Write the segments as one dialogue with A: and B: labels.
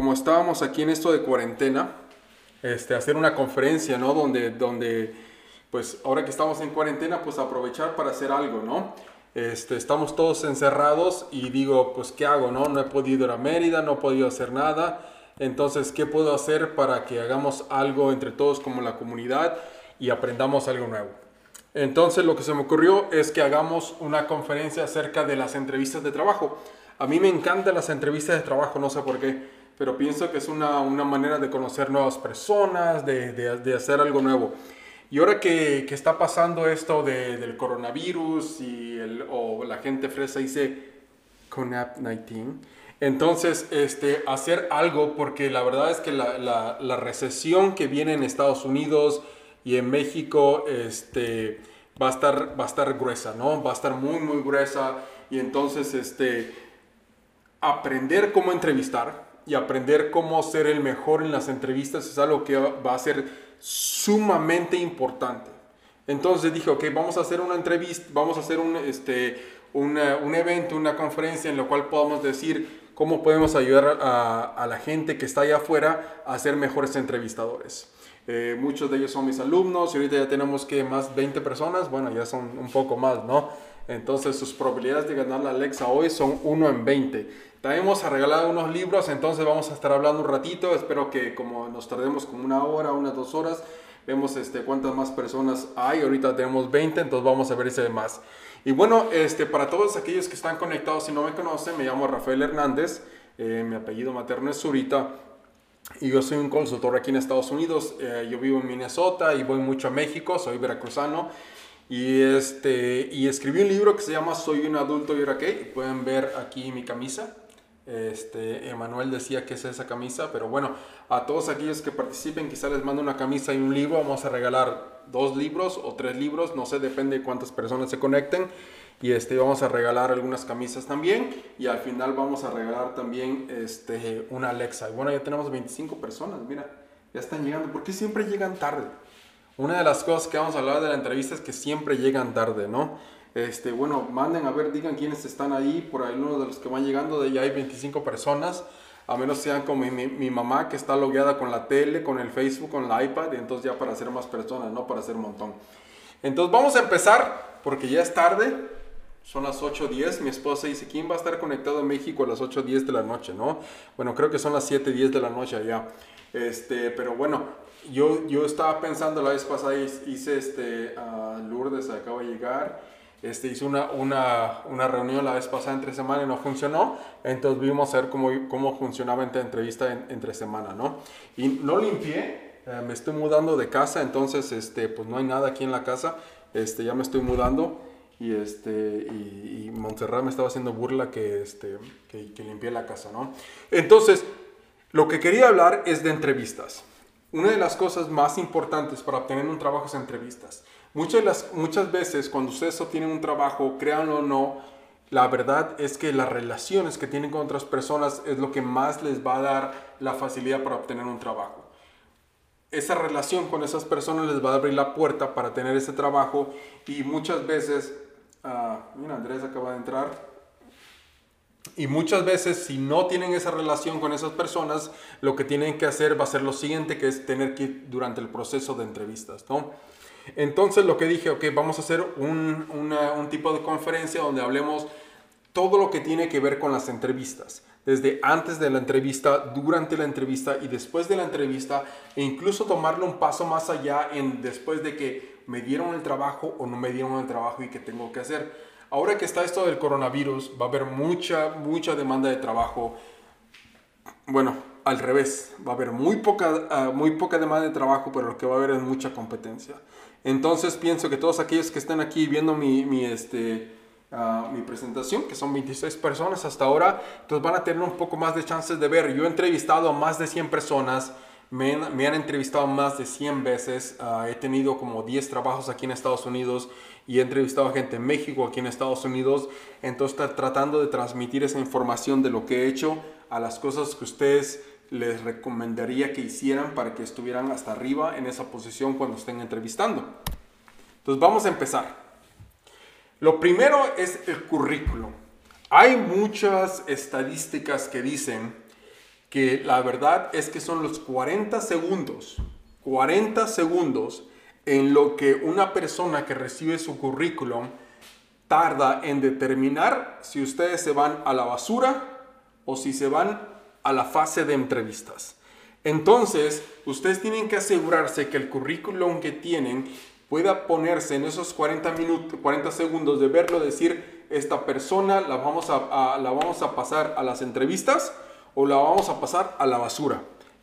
A: como estábamos aquí en esto de cuarentena, este, hacer una conferencia, ¿no? Donde, donde, pues ahora que estamos en cuarentena, pues aprovechar para hacer algo, ¿no? Este, estamos todos encerrados y digo, pues ¿qué hago, no? No he podido ir a Mérida, no he podido hacer nada. Entonces, ¿qué puedo hacer para que hagamos algo entre todos como la comunidad y aprendamos algo nuevo? Entonces, lo que se me ocurrió es que hagamos una conferencia acerca de las entrevistas de trabajo. A mí me encantan las entrevistas de trabajo, no sé por qué, pero pienso que es una, una manera de conocer nuevas personas, de, de, hacer algo nuevo. Y ahora que, que está pasando esto de, del coronavirus y el, o la gente fresa dice CONAP-19, entonces este, hacer algo porque la verdad es que la, la, recesión que viene en Estados Unidos y en México este, va, a estar, va a estar gruesa, ¿no? Va a estar muy, muy gruesa y entonces este, aprender cómo entrevistar y aprender cómo ser el mejor en las entrevistas es algo que va a ser sumamente importante. Entonces dije, ok, vamos a hacer una entrevista, vamos a hacer un, este, una, un evento, una conferencia en la cual podamos decir cómo podemos ayudar a, a la gente que está allá afuera a ser mejores entrevistadores. Eh, muchos de ellos son mis alumnos y ahorita ya tenemos que más 20 personas, bueno, ya son un poco más, ¿no? Entonces sus probabilidades de ganar la Alexa hoy son 1 en 20. También hemos regalado unos libros, entonces vamos a estar hablando un ratito. Espero que como nos tardemos como una hora, unas dos horas, vemos este, cuántas más personas hay. Ahorita tenemos 20, entonces vamos a ver hay más. Y bueno, este, para todos aquellos que están conectados, si no me conocen, me llamo Rafael Hernández, eh, mi apellido materno es Zurita. Y yo soy un consultor aquí en Estados Unidos. Eh, yo vivo en Minnesota y voy mucho a México, soy veracruzano. Y, este, y escribí un libro que se llama Soy un adulto y qué. Pueden ver aquí mi camisa. Este, Emanuel decía que es esa camisa, pero bueno, a todos aquellos que participen, quizá les mando una camisa y un libro. Vamos a regalar dos libros o tres libros, no sé, depende de cuántas personas se conecten. Y este, vamos a regalar algunas camisas también. Y al final vamos a regalar también este, una Alexa. Y bueno, ya tenemos 25 personas, mira, ya están llegando. ¿Por qué siempre llegan tarde? Una de las cosas que vamos a hablar de la entrevista es que siempre llegan tarde, ¿no? Este, bueno, manden a ver, digan quiénes están ahí, por ahí uno de los que van llegando, de ya hay 25 personas, a menos sean como mi, mamá que está logueada con la tele, con el Facebook, con la iPad, entonces ya para hacer más personas, no para hacer un montón. Entonces vamos a empezar, porque ya es tarde, son las 8.10, mi esposa dice, ¿quién va a estar conectado en México a las 8.10 de la noche, no? Bueno, creo que son las 7.10 de la noche allá. Este, pero bueno, yo, yo estaba pensando la vez pasada, hice este, uh, Lourdes acaba de llegar, este, hice una, una, una, reunión la vez pasada entre semana y no funcionó, entonces vimos a ver cómo, cómo funcionaba esta entrevista en, entre semana, ¿no? Y no limpié, eh, me estoy mudando de casa, entonces este, pues no hay nada aquí en la casa, este, ya me estoy mudando y, este, y, y Montserrat me estaba haciendo burla que, este, que, que limpié la casa, ¿no? Entonces, lo que quería hablar es de entrevistas. Una de las cosas más importantes para obtener un trabajo es entrevistas. Muchas, las, muchas veces cuando ustedes obtienen un trabajo, créanlo o no, la verdad es que las relaciones que tienen con otras personas es lo que más les va a dar la facilidad para obtener un trabajo. Esa relación con esas personas les va a abrir la puerta para tener ese trabajo y muchas veces, uh, mira, Andrés acaba de entrar, y muchas veces si no tienen esa relación con esas personas, lo que tienen que hacer va a ser lo siguiente, que es tener que ir durante el proceso de entrevistas, ¿no? Entonces lo que dije, ok, vamos a hacer un, un tipo de conferencia donde hablemos todo lo que tiene que ver con las entrevistas, desde antes de la entrevista, durante la entrevista y después de la entrevista, e incluso tomarlo un paso más allá en después de que me dieron el trabajo o no me dieron el trabajo y qué tengo que hacer. Ahora que está esto del coronavirus, va a haber mucha, mucha demanda de trabajo. Bueno, al revés, va a haber muy poca, uh, muy poca demanda de trabajo, pero lo que va a haber es mucha competencia. Entonces pienso que todos aquellos que están aquí viendo mi, mi, este, uh, mi presentación, que son 26 personas hasta ahora, entonces van a tener un poco más de chances de ver. Yo he entrevistado a más de 100 personas, me, me han entrevistado más de 100 veces, uh, he tenido como 10 trabajos aquí en Estados Unidos y he entrevistado a gente en México, aquí en Estados Unidos, entonces tratando de transmitir esa información de lo que he hecho a las cosas que ustedes les recomendaría que hicieran para que estuvieran hasta arriba en esa posición cuando estén entrevistando. Entonces vamos a empezar. Lo primero es el currículum. Hay muchas estadísticas que dicen que la verdad es que son los 40 segundos, 40 segundos en lo que una persona que recibe su currículum tarda en determinar si ustedes se van a la basura o si se van a la fase de entrevistas. Entonces, ustedes tienen que asegurarse que el currículum que tienen pueda ponerse en esos 40, minutos, 40 segundos de verlo, decir, esta persona la vamos a, la vamos a pasar a las entrevistas o la vamos a pasar a la basura.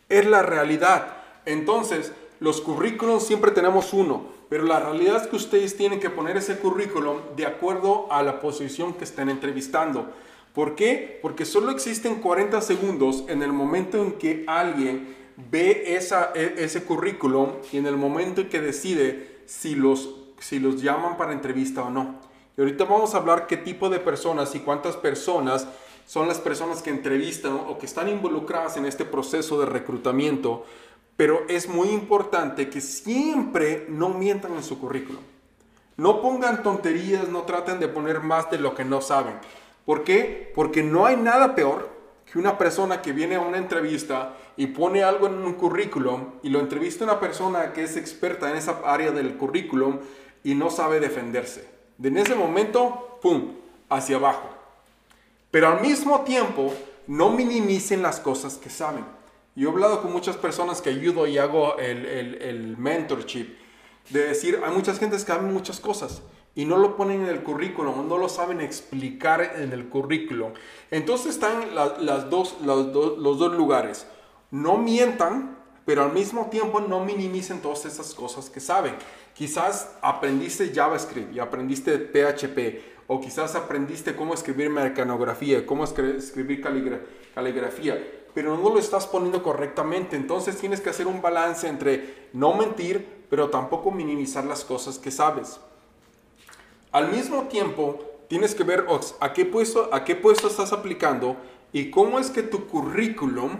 A: Es la realidad. Entonces, los currículums siempre tenemos uno, pero la realidad es que ustedes tienen que poner ese currículum de acuerdo a la posición que estén entrevistando. ¿Por qué? Porque solo existen 40 segundos en el momento en que alguien ve esa, e, ese currículum y en el momento en que decide si los, si los llaman para entrevista o no. Y ahorita vamos a hablar qué tipo de personas y cuántas personas son las personas que entrevistan o que están involucradas en este proceso de reclutamiento. Pero es muy importante que siempre no mientan en su currículum. No pongan tonterías, no traten de poner más de lo que no saben. ¿Por qué? Porque no hay nada peor que una persona que viene a una entrevista y pone algo en un currículum y lo entrevista una persona que es experta en esa área del currículum y no sabe defenderse. De en ese momento, ¡pum!, hacia abajo. Pero al mismo tiempo, no minimicen las cosas que saben. Yo he hablado con muchas personas que ayudo y hago el, el, mentorship, de decir, hay muchas gentes que saben muchas cosas y no lo ponen en el currículum, no lo saben explicar en el currículum. Entonces están las dos, los, los dos lugares. No mientan, pero al mismo tiempo no minimicen todas esas cosas que saben. Quizás aprendiste JavaScript y aprendiste PHP, o quizás aprendiste cómo escribir mecanografía, cómo escribir caligrafía, pero no lo estás poniendo correctamente. Entonces tienes que hacer un balance entre no mentir, pero tampoco minimizar las cosas que sabes. Al mismo tiempo, tienes que ver a qué puesto, a qué puesto estás aplicando y cómo es que tu currículum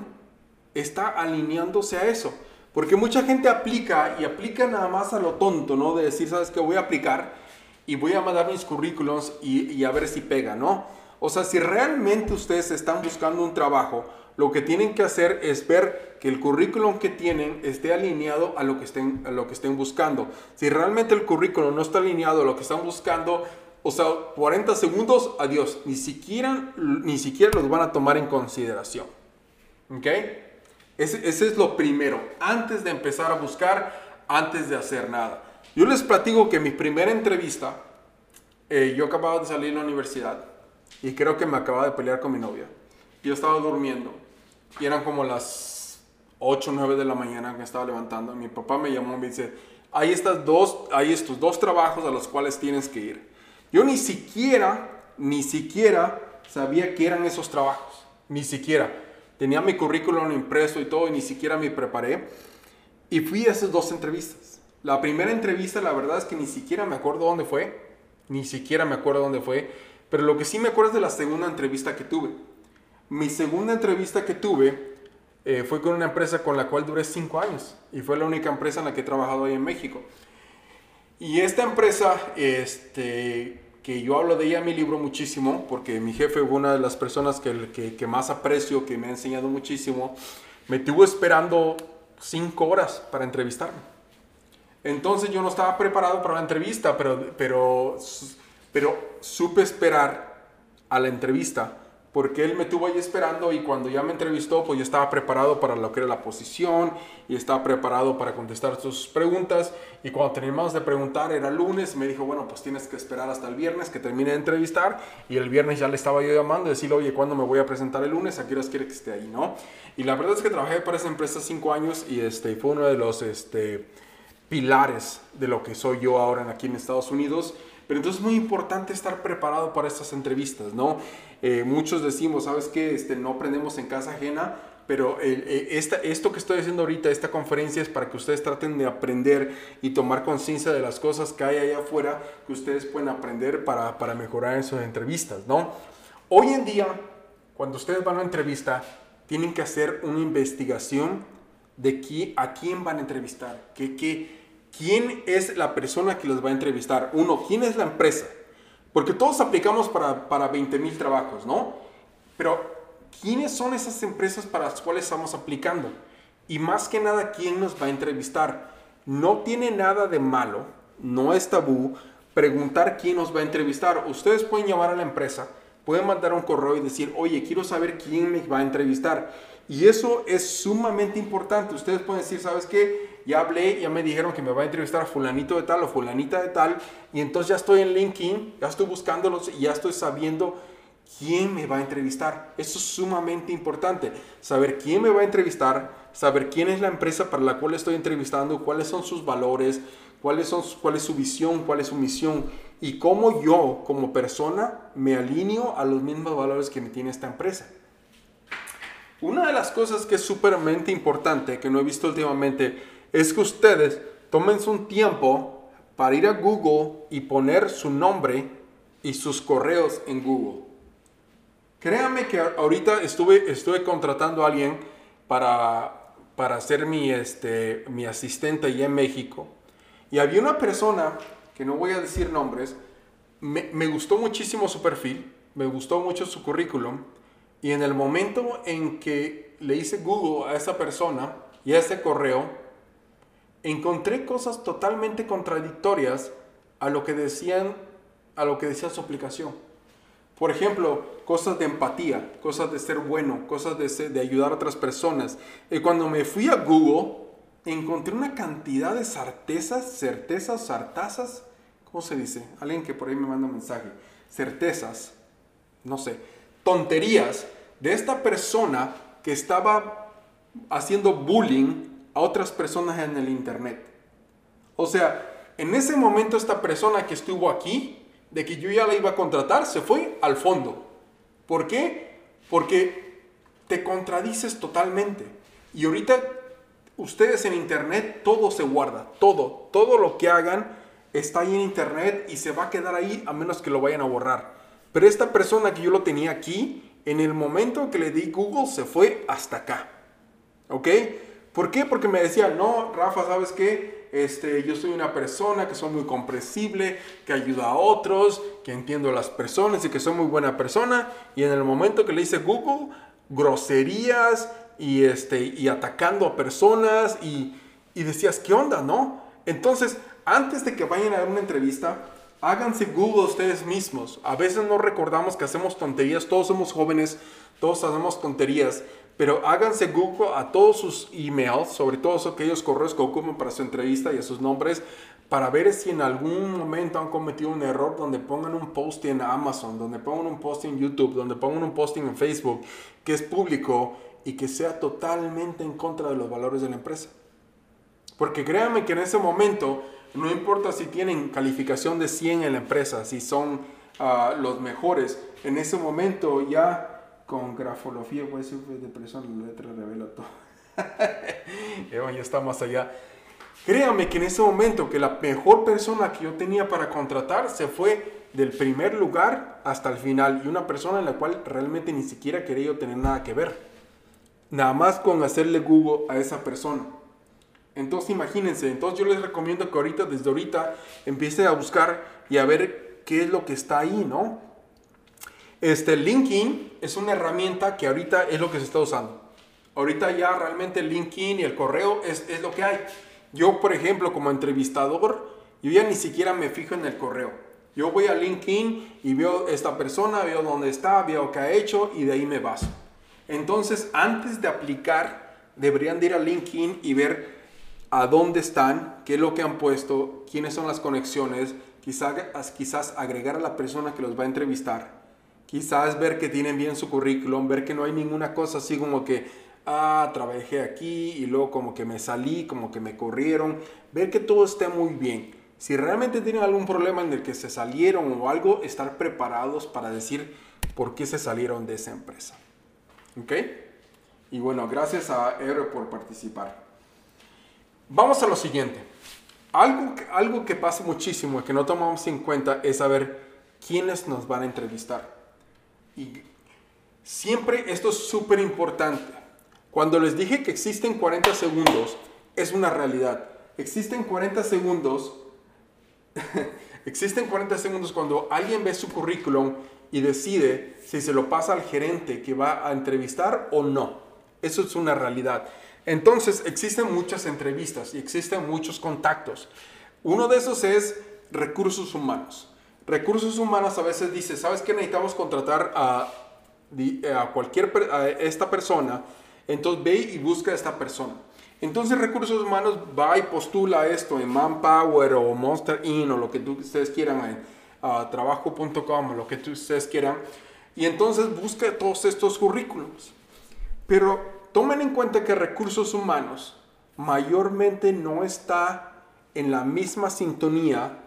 A: está alineándose a eso. Porque mucha gente aplica y aplica nada más a lo tonto, ¿no? De decir, ¿sabes qué? Voy a aplicar y voy a mandar mis currículums y, y a ver si pega, ¿no? O sea, si realmente ustedes están buscando un trabajo, lo que tienen que hacer es ver que el currículum que tienen esté alineado a lo que estén, a lo que estén buscando. Si realmente el currículum no está alineado a lo que están buscando, o sea, 40 segundos, adiós. Ni siquiera, ni siquiera los van a tomar en consideración. ¿Ok? Ese, es lo primero. Antes de empezar a buscar, antes de hacer nada. Yo les platico que mi primera entrevista, eh, yo acababa de salir de la universidad y creo que me acababa de pelear con mi novia. Yo estaba durmiendo y eran como las 8 o 9 de la mañana que estaba levantando. Mi papá me llamó y me dice, hay, estas dos, hay estos dos trabajos a los cuales tienes que ir. Yo ni siquiera, ni siquiera sabía que eran esos trabajos. Ni siquiera. Tenía mi currículum impreso y todo y ni siquiera me preparé. Y fui a esas dos entrevistas. La primera entrevista, la verdad es que ni siquiera me acuerdo dónde fue. Ni siquiera me acuerdo dónde fue. Pero lo que sí me acuerdo es de la segunda entrevista que tuve. Mi segunda entrevista que tuve eh, fue con una empresa con la cual duré cinco años y fue la única empresa en la que he trabajado ahí en México. Y esta empresa, este, que yo hablo de ella en mi libro muchísimo, porque mi jefe fue una de las personas que, que, más aprecio, que me ha enseñado muchísimo, me tuvo esperando cinco horas para entrevistarme. Entonces yo no estaba preparado para la entrevista, pero, pero, pero supe esperar a la entrevista porque él me tuvo ahí esperando y cuando ya me entrevistó, pues yo estaba preparado para lo que era la posición y estaba preparado para contestar sus preguntas. Y cuando terminamos de preguntar, era lunes, me dijo, bueno, pues tienes que esperar hasta el viernes que termine de entrevistar. Y el viernes ya le estaba yo llamando, decirle, oye, ¿cuándo me voy a presentar el lunes? ¿A qué horas quiere que esté ahí, no? Y la verdad es que trabajé para esa empresa cinco años y este, fue uno de los este, pilares de lo que soy yo ahora aquí en Estados Unidos. Pero entonces es muy importante estar preparado para estas entrevistas, ¿no? Eh, muchos decimos, ¿sabes qué? Este, no aprendemos en casa ajena, pero eh, esta, esto que estoy haciendo ahorita, esta conferencia es para que ustedes traten de aprender y tomar conciencia de las cosas que hay allá afuera que ustedes pueden aprender para, para mejorar en sus entrevistas, ¿no? Hoy en día, cuando ustedes van a una entrevista, tienen que hacer una investigación de qui- a quién van a entrevistar, que, que- quién es la persona que los va a entrevistar. Uno, quién es la empresa. Porque todos aplicamos para, para 20 mil trabajos, ¿no? Pero, ¿quiénes son esas empresas para las cuales estamos aplicando? Y más que nada, ¿quién nos va a entrevistar? No tiene nada de malo, no es tabú preguntar quién nos va a entrevistar. Ustedes pueden llamar a la empresa, pueden mandar un correo y decir, oye, quiero saber quién me va a entrevistar. Y eso es sumamente importante. Ustedes pueden decir, ¿sabes qué? Ya hablé, ya me dijeron que me va a entrevistar a fulanito de tal o fulanita de tal. Y entonces ya estoy en LinkedIn, ya estoy buscándolos y ya estoy sabiendo quién me va a entrevistar. Eso es sumamente importante. Saber quién me va a entrevistar, saber quién es la empresa para la cual estoy entrevistando, cuáles son sus valores, cuáles son, cuál es su visión, cuál es su misión y cómo yo como persona me alineo a los mismos valores que me tiene esta empresa. Una de las cosas que es súpermente importante, que no he visto últimamente, es que ustedes tomen un tiempo para ir a Google y poner su nombre y sus correos en Google. Créanme que ahorita estuve, estuve contratando a alguien para, para ser mi, este, mi asistente allá en México. Y había una persona, que no voy a decir nombres, me, me gustó muchísimo su perfil, me gustó mucho su currículum. Y en el momento en que le hice Google a esa persona y a ese correo, encontré cosas totalmente contradictorias a lo que decían, a lo que decía su aplicación. Por ejemplo, cosas de empatía, cosas de ser bueno, cosas de, de ayudar a otras personas. Y cuando me fui a Google, encontré una cantidad de certezas, certezas, sartazas, ¿cómo se dice? Alguien que por ahí me manda un mensaje. Certezas, no sé, tonterías de esta persona que estaba haciendo bullying a otras personas en el internet. O sea, en ese momento esta persona que estuvo aquí, de que yo ya la iba a contratar, se fue al fondo. ¿Por qué? Porque te contradices totalmente. Y ahorita ustedes en internet todo se guarda, todo, todo lo que hagan está ahí en internet y se va a quedar ahí a menos que lo vayan a borrar. Pero esta persona que yo lo tenía aquí, en el momento que le di Google se fue hasta acá. ¿Ok? ¿Por qué? Porque me decía, no, Rafa, ¿sabes qué? Este, yo soy una persona que soy muy comprensible, que ayuda a otros, que entiendo a las personas y que soy muy buena persona. Y en el momento que le hice Google, groserías y, este, y atacando a personas y, y decías, ¿qué onda, no? Entonces, antes de que vayan a dar una entrevista, háganse Google ustedes mismos. A veces no recordamos que hacemos tonterías, todos somos jóvenes, todos hacemos tonterías, pero háganse Google a todos sus emails, sobre todo aquellos correos que ocupan para su entrevista y a sus nombres, para ver si en algún momento han cometido un error donde pongan un post en Amazon, donde pongan un post en YouTube, donde pongan un posting en Facebook que es público y que sea totalmente en contra de los valores de la empresa. Porque créanme que en ese momento, no importa si tienen calificación de 100 en la empresa, si son ah, los mejores, en ese momento ya con grafología, puede ser de persona, la letra revela todo. Ya está más allá. Créanme que en ese momento que la mejor persona que yo tenía para contratar se fue del primer lugar hasta el final y una persona en la cual realmente ni siquiera quería yo tener nada que ver. Nada más con hacerle Google a esa persona. Entonces imagínense, entonces yo les recomiendo que ahorita, desde ahorita, empiecen a buscar y a ver qué es lo que está ahí, ¿no? Este LinkedIn es una herramienta que ahorita es lo que se está usando. Ahorita ya realmente el LinkedIn y el correo es, es lo que hay. Yo, por ejemplo, como entrevistador, yo ya ni siquiera me fijo en el correo. Yo voy a LinkedIn y veo esta persona, veo dónde está, veo qué ha hecho y de ahí me baso. Entonces, antes de aplicar, deberían de ir a LinkedIn y ver a dónde están, qué es lo que han puesto, quiénes son las conexiones, quizás, quizás agregar a la persona que los va a entrevistar, quizás ver que tienen bien su currículum, ver que no hay ninguna cosa así como que, ah, trabajé aquí y luego como que me salí, como que me corrieron, ver que todo esté muy bien. Si realmente tienen algún problema en el que se salieron o algo, estar preparados para decir por qué se salieron de esa empresa. ¿Ok? Y bueno, gracias a Ero por participar. Vamos a lo siguiente. Algo, algo que pasa muchísimo y que no tomamos en cuenta es saber quiénes nos van a entrevistar. Y siempre esto es súper importante. Cuando les dije que existen 40 segundos, es una realidad. Existen 40 segundos, existen 40 segundos cuando alguien ve su currículum y decide si se lo pasa al gerente que va a entrevistar o no. Eso es una realidad. Entonces, existen muchas entrevistas y existen muchos contactos. Uno de esos es recursos humanos. Recursos humanos a veces dice, ¿sabes qué? Necesitamos contratar a, a cualquier esta persona. Entonces ve y busca a esta persona. Entonces recursos humanos va y postula esto en Manpower o Monster Inn o lo que ustedes quieran en trabajo.com o lo que ustedes quieran. Y entonces busca todos estos currículums. Pero tomen en cuenta que recursos humanos mayormente no está en la misma sintonía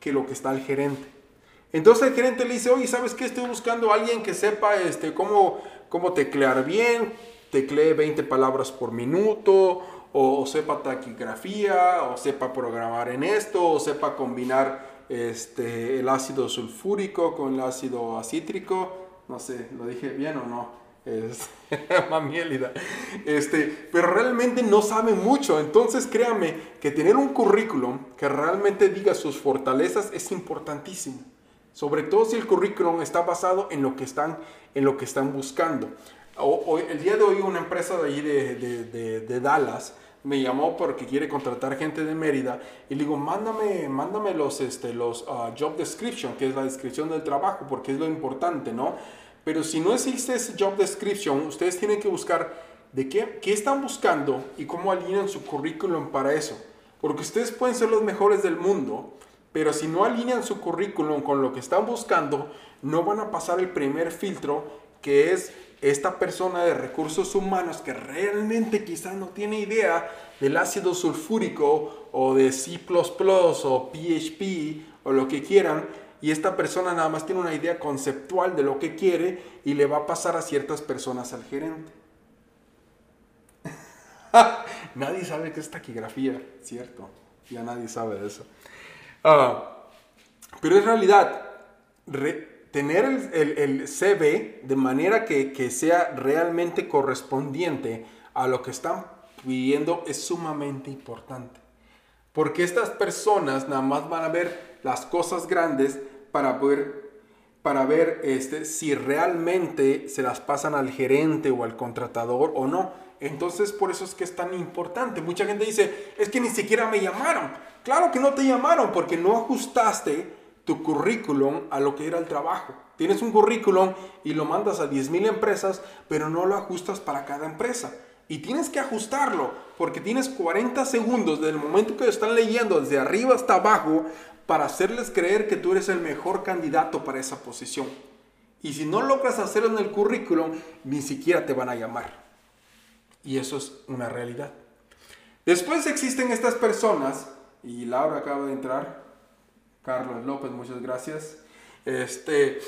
A: que lo que está el gerente. Entonces el gerente le dice, oye, ¿sabes qué? Estoy buscando a alguien que sepa este, cómo, cómo teclear bien, teclee 20 palabras por minuto, o, sepa taquigrafía, o sepa programar en esto, o sepa combinar este, el ácido sulfúrico con el ácido acítrico. No sé, ¿lo dije bien o no? Es mamielida. Este, pero realmente no sabe mucho. Entonces créame que tener un currículum que realmente diga sus fortalezas es importantísimo. Sobre todo si el currículum está basado en lo que están, en lo que están buscando el día de hoy una empresa de allí de, Dallas me llamó porque quiere contratar gente de Mérida y le digo, mándame, mándame los, este, los ah, job description, que es la descripción del trabajo, porque es lo importante, ¿no? Pero si no existe ese job description, ustedes tienen que buscar de qué, qué están buscando y cómo alinean su currículum para eso. Porque ustedes pueden ser los mejores del mundo, pero si no alinean su currículum con lo que están buscando, no van a pasar el primer filtro, que es esta persona de recursos humanos que realmente quizás no tiene idea del ácido sulfúrico o de C ⁇ o PHP o lo que quieran, y esta persona nada más tiene una idea conceptual de lo que quiere y le va a pasar a ciertas personas al gerente. nadie sabe qué es taquigrafía, ¿cierto? Ya nadie sabe de eso. Ah, pero en realidad, tener el, CV de manera que, sea realmente correspondiente a lo que están pidiendo es sumamente importante. Porque estas personas nada más van a ver las cosas grandes para ver, para ver este, si realmente se las pasan al gerente o al contratador o no. Entonces por eso es que es tan importante. Mucha gente dice, es que ni siquiera me llamaron. Claro que no te llamaron porque no ajustaste tu currículum a lo que era el trabajo. Tienes un currículum y lo mandas a 10.000 empresas, pero no lo ajustas para cada empresa. Y tienes que ajustarlo, porque tienes 40 segundos del momento que están leyendo desde arriba hasta abajo para hacerles creer que tú eres el mejor candidato para esa posición. Y si no logras hacerlo en el currículum, ni siquiera te van a llamar. Y eso es una realidad. Después existen estas personas, y Laura acaba de entrar, Carlos López, muchas gracias. Este,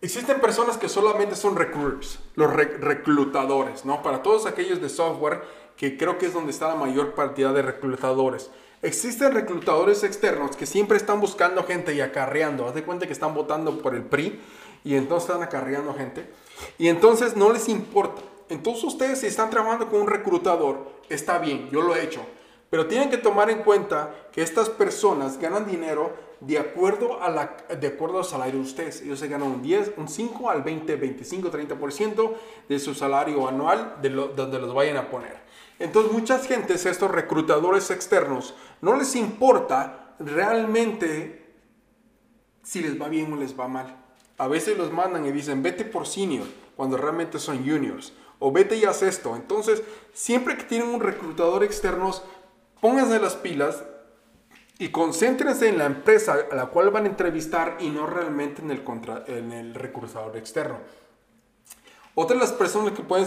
A: existen personas que solamente son recruiters, los reclutadores, ¿no? Para todos aquellos de software, que creo que es donde está la mayor cantidad de reclutadores. Existen reclutadores externos que siempre están buscando gente y acarreando. Haz de cuenta que están votando por el PRI y entonces están acarreando gente. Y entonces no les importa. Entonces ustedes si están trabajando con un reclutador, está bien, yo lo he hecho. Pero tienen que tomar en cuenta que estas personas ganan dinero de acuerdo, a la, de acuerdo al salario de ustedes. Ellos se ganan un 10, un 5 al 20, 25, 30% de su salario anual de donde los vayan a poner. Entonces muchas gentes, estos reclutadores externos, no les importa realmente si les va bien o les va mal. A veces los mandan y dicen, vete por senior, cuando realmente son juniors. O vete y haz esto. Entonces, siempre que tienen un reclutador externo, pónganse las pilas, y concéntrense en la empresa a la cual van a entrevistar y no realmente en el, en el recursador externo. Otra de las personas que pueden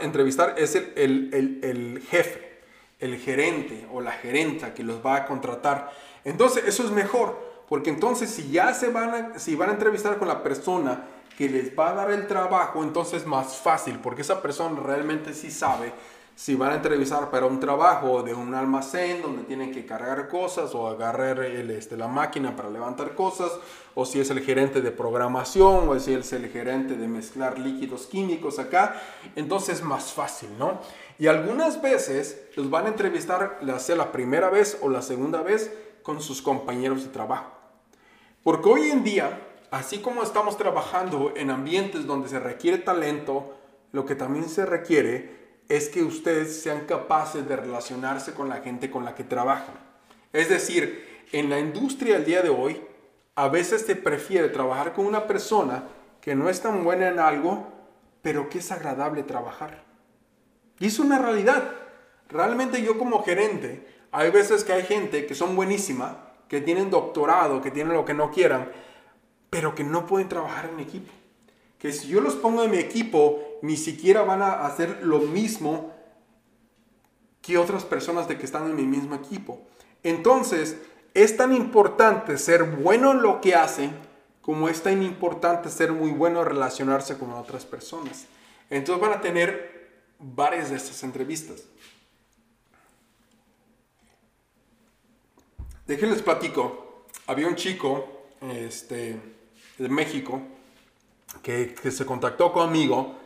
A: entrevistar, es el, el, el, jefe, el gerente o la gerenta que los va a contratar. Entonces eso es mejor, porque entonces si ya se van a, si van a entrevistar con la persona que les va a dar el trabajo, entonces es más fácil, porque esa persona realmente sí sabe si van a entrevistar para un trabajo de un almacén donde tienen que cargar cosas o agarrar el, este, la máquina para levantar cosas, o si es el gerente de programación, o si es el gerente de mezclar líquidos químicos acá, entonces es más fácil, ¿no? Y algunas veces los van a entrevistar, sea la primera vez o la segunda vez, con sus compañeros de trabajo. Porque hoy en día, así como estamos trabajando en ambientes donde se requiere talento, lo que también se requiere es que ustedes sean capaces de relacionarse con la gente con la que trabajan. Es decir, en la industria del día de hoy, a veces se prefiere trabajar con una persona que no es tan buena en algo, pero que es agradable trabajar. Y es una realidad. Realmente yo como gerente, hay veces que hay gente que son buenísima, que tienen doctorado, que tienen lo que no quieran, pero que no pueden trabajar en equipo que si yo los pongo en mi equipo, ni siquiera van a hacer lo mismo que otras personas de que están en mi mismo equipo. Entonces, es tan importante ser bueno en lo que hacen como es tan importante ser muy bueno en relacionarse con otras personas. Entonces van a tener varias de estas entrevistas. Déjenles platico. Había un chico este, de México que, se contactó conmigo,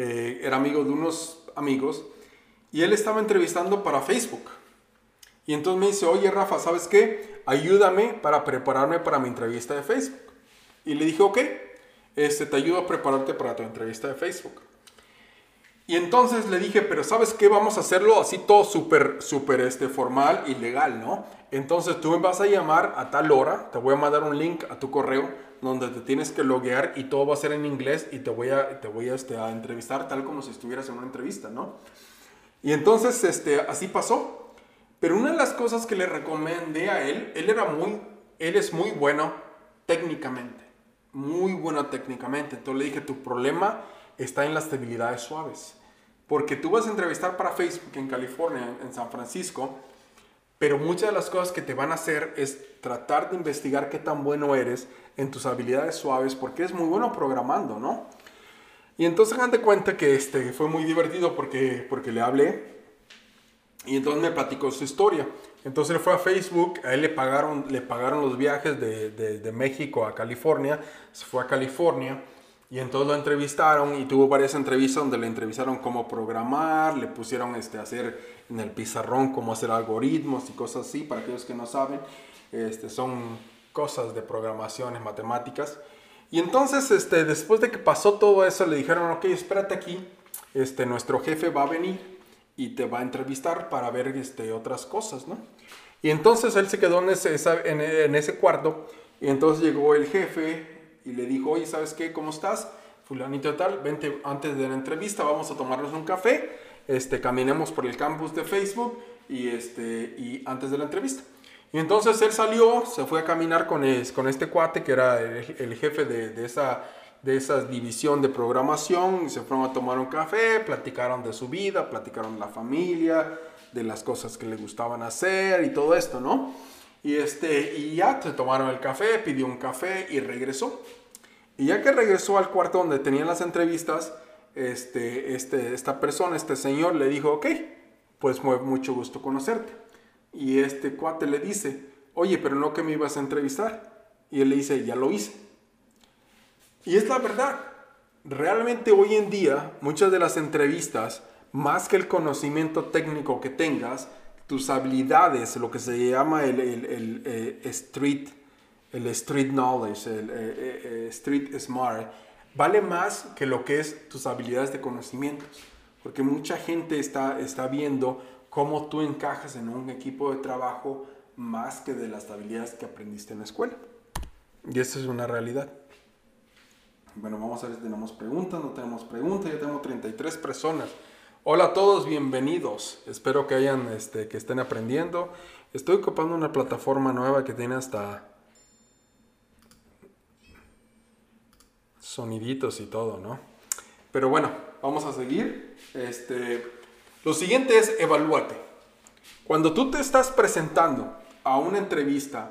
A: eh, era amigo de unos amigos, y él estaba entrevistando para Facebook. Y entonces me dice, oye Rafa, ¿sabes qué? Ayúdame para prepararme para mi entrevista de Facebook. Y le dije, ok, este, te ayudo a prepararte para tu entrevista de Facebook. Y entonces le dije, pero ¿sabes qué? Vamos a hacerlo así todo súper, súper este, formal y legal, ¿no? Entonces tú me vas a llamar a tal hora, te voy a mandar un link a tu correo donde te tienes que loguear y todo va a ser en inglés y te voy a, te voy a, este, a entrevistar tal como si estuvieras en una entrevista, ¿no? Y entonces este, así pasó. Pero una de las cosas que le recomendé a él, él era muy, él es muy bueno técnicamente, muy bueno técnicamente. Entonces le dije, tu problema está en las debilidades suaves. Porque tú vas a entrevistar para Facebook en California, en San Francisco, pero muchas de las cosas que te van a hacer es tratar de investigar qué tan bueno eres en tus habilidades suaves, porque es muy bueno programando, ¿no? Y entonces hagan de cuenta que este, fue muy divertido porque, porque le hablé y entonces me platicó su historia. Entonces él fue a Facebook, a él le pagaron, le pagaron los viajes de, de, de México a California, se fue a California y entonces lo entrevistaron y tuvo varias entrevistas donde le entrevistaron cómo programar, le pusieron este, hacer en el pizarrón cómo hacer algoritmos y cosas así, para aquellos que no saben, este, son cosas de programaciones, matemáticas. Y entonces, este, después de que pasó todo eso, le dijeron, ok, espérate aquí, este, nuestro jefe va a venir y te va a entrevistar para ver este, otras cosas, ¿no? Y entonces él se quedó en ese, en ese cuarto y entonces llegó el jefe y le dijo, oye, ¿sabes qué? ¿Cómo estás? Fulanito tal, vente antes de la entrevista, vamos a tomarnos un café, este, caminemos por el campus de Facebook y, este, y antes de la entrevista. Y entonces él salió, se fue a caminar con, con este cuate que era el, jefe de, de, esa, de esa división de programación, y se fueron a tomar un café, platicaron de su vida, platicaron de la familia, de las cosas que le gustaban hacer y todo esto, ¿no? Y, este, y ya se tomaron el café, pidió un café y regresó. Y ya que regresó al cuarto donde tenían las entrevistas, este, este, esta persona, este señor, le dijo, ok, pues fue mucho gusto conocerte. Y este cuate le dice, oye, pero no que me ibas a entrevistar. Y él le dice, ya lo hice. Y es la verdad. Realmente hoy en día, muchas de las entrevistas, más que el conocimiento técnico que tengas, tus habilidades, lo que se llama el, el, el, eh, street, el street knowledge, el eh, eh, street smart, vale más que lo que es tus habilidades de conocimientos. Porque mucha gente está, está viendo cómo tú encajas en un equipo de trabajo más que de las habilidades que aprendiste en la escuela. Y esa es una realidad. Bueno, vamos a ver si tenemos preguntas, no tenemos preguntas, ya tenemos 33 personas. Hola a todos, bienvenidos. Espero que hayan, este, que estén aprendiendo. Estoy ocupando una plataforma nueva que tiene hasta soniditos y todo, ¿no? Pero bueno, vamos a seguir. Este, lo siguiente es evalúate. Cuando tú te estás presentando a una entrevista,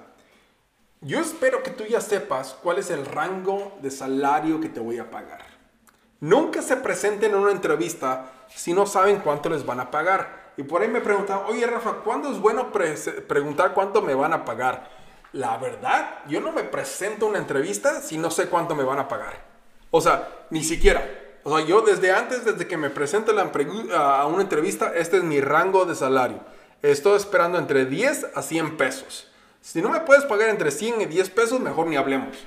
A: yo espero que tú ya sepas cuál es el rango de salario que te voy a pagar. Nunca se presenten en una entrevista si no saben cuánto les van a pagar. Y por ahí me preguntan, oye Rafa, ¿cuándo es bueno preguntar cuánto me van a pagar? La verdad, yo no me presento a una entrevista si no sé cuánto me van a pagar. O sea, ni siquiera. O sea, yo desde antes, desde que me presento a una entrevista, este es mi rango de salario. Estoy esperando entre 10 a 100 pesos. Si no me puedes pagar entre 100 y 10 pesos, mejor ni hablemos.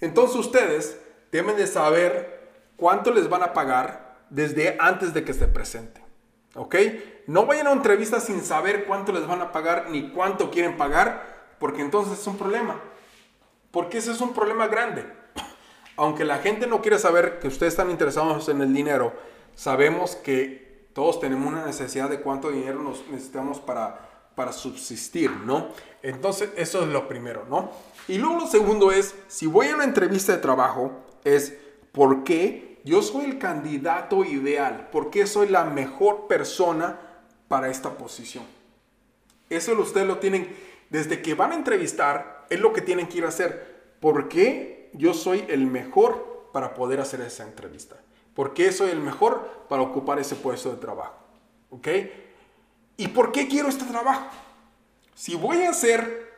A: Entonces ustedes deben de saber cuánto les van a pagar desde antes de que se presenten. ¿Ok? No vayan a una entrevista sin saber cuánto les van a pagar ni cuánto quieren pagar, porque entonces es un problema. Porque ese es un problema grande. Aunque la gente no quiere saber que ustedes están interesados en el dinero, sabemos que todos tenemos una necesidad de cuánto dinero nos necesitamos para, para subsistir, ¿no? Entonces, eso es lo primero, ¿no? Y luego lo segundo es, si voy a una entrevista de trabajo, es por qué yo soy el candidato ideal, por qué soy la mejor persona para esta posición. Eso ustedes lo tienen, desde que van a entrevistar, es lo que tienen que ir a hacer. ¿Por qué yo soy el mejor para poder hacer esa entrevista? ¿Por qué soy el mejor para ocupar ese puesto de trabajo? ¿Ok? ¿Y por qué quiero este trabajo? Si voy a ser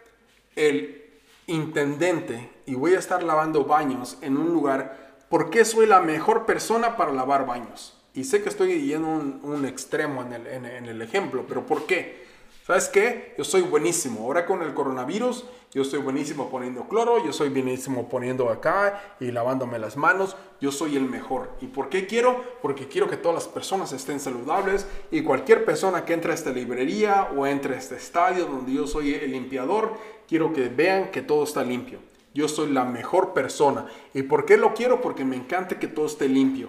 A: el intendente y voy a estar lavando baños en un lugar, ¿por qué soy la mejor persona para lavar baños? Y sé que estoy yendo un, extremo en el, en el ejemplo, pero ¿por qué? ¿Sabes qué? Yo soy buenísimo. Ahora con el coronavirus, yo soy buenísimo poniendo cloro, yo soy buenísimo poniendo acá y lavándome las manos. Yo soy el mejor. ¿Y por qué quiero? Porque quiero que todas las personas estén saludables y cualquier persona que entre a esta librería o entre a este estadio donde yo soy el limpiador, quiero que vean que todo está limpio. Yo soy la mejor persona. ¿Y por qué lo quiero? Porque me encanta que todo esté limpio.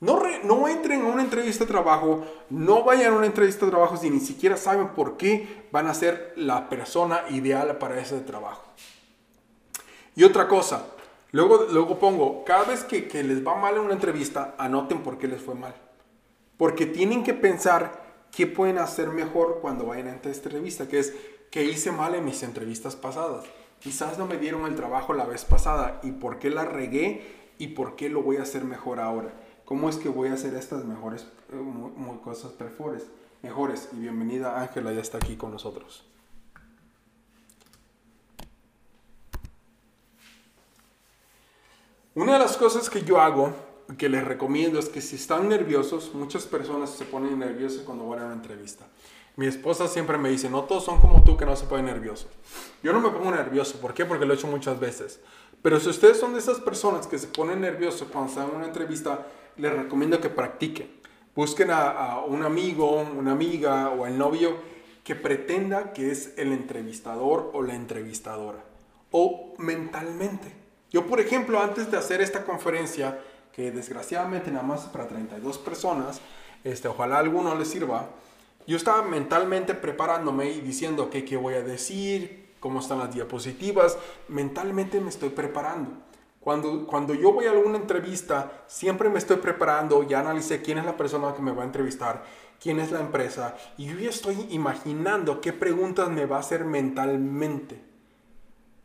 A: No, no entren a una entrevista de trabajo, no vayan a una entrevista de trabajo si ni siquiera saben por qué van a ser la persona ideal para ese trabajo. Y otra cosa, luego, luego pongo, cada vez que, que les va mal en una entrevista, anoten por qué les fue mal. Porque tienen que pensar qué pueden hacer mejor cuando vayan a esta entrevista, que es qué hice mal en mis entrevistas pasadas. Quizás no me dieron el trabajo la vez pasada y por qué la regué y por qué lo voy a hacer mejor ahora. ¿Cómo es que voy a hacer estas mejores eh, cosas mejores? Mejores. Y bienvenida Ángela, ya está aquí con nosotros. Una de las cosas que yo hago, que les recomiendo, es que si están nerviosos, muchas personas se ponen nerviosas cuando van a una entrevista. Mi esposa siempre me dice, no todos son como tú que no se ponen nerviosos. Yo no me pongo nervioso, ¿por qué? Porque lo he hecho muchas veces. Pero si ustedes son de esas personas que se ponen nerviosos cuando están en una entrevista, les recomiendo que practiquen. Busquen a, un amigo, una amiga o el novio que pretenda que es el entrevistador o la entrevistadora. O mentalmente. Yo, por ejemplo, antes de hacer esta conferencia, que desgraciadamente nada más para 32 personas, este, ojalá a alguno les sirva, yo estaba mentalmente preparándome y diciendo que qué voy a decir, cómo están las diapositivas, mentalmente me estoy preparando. Cuando, cuando yo voy a alguna entrevista, siempre me estoy preparando, ya analicé quién es la persona que me va a entrevistar, quién es la empresa, y yo ya estoy imaginando qué preguntas me va a hacer mentalmente.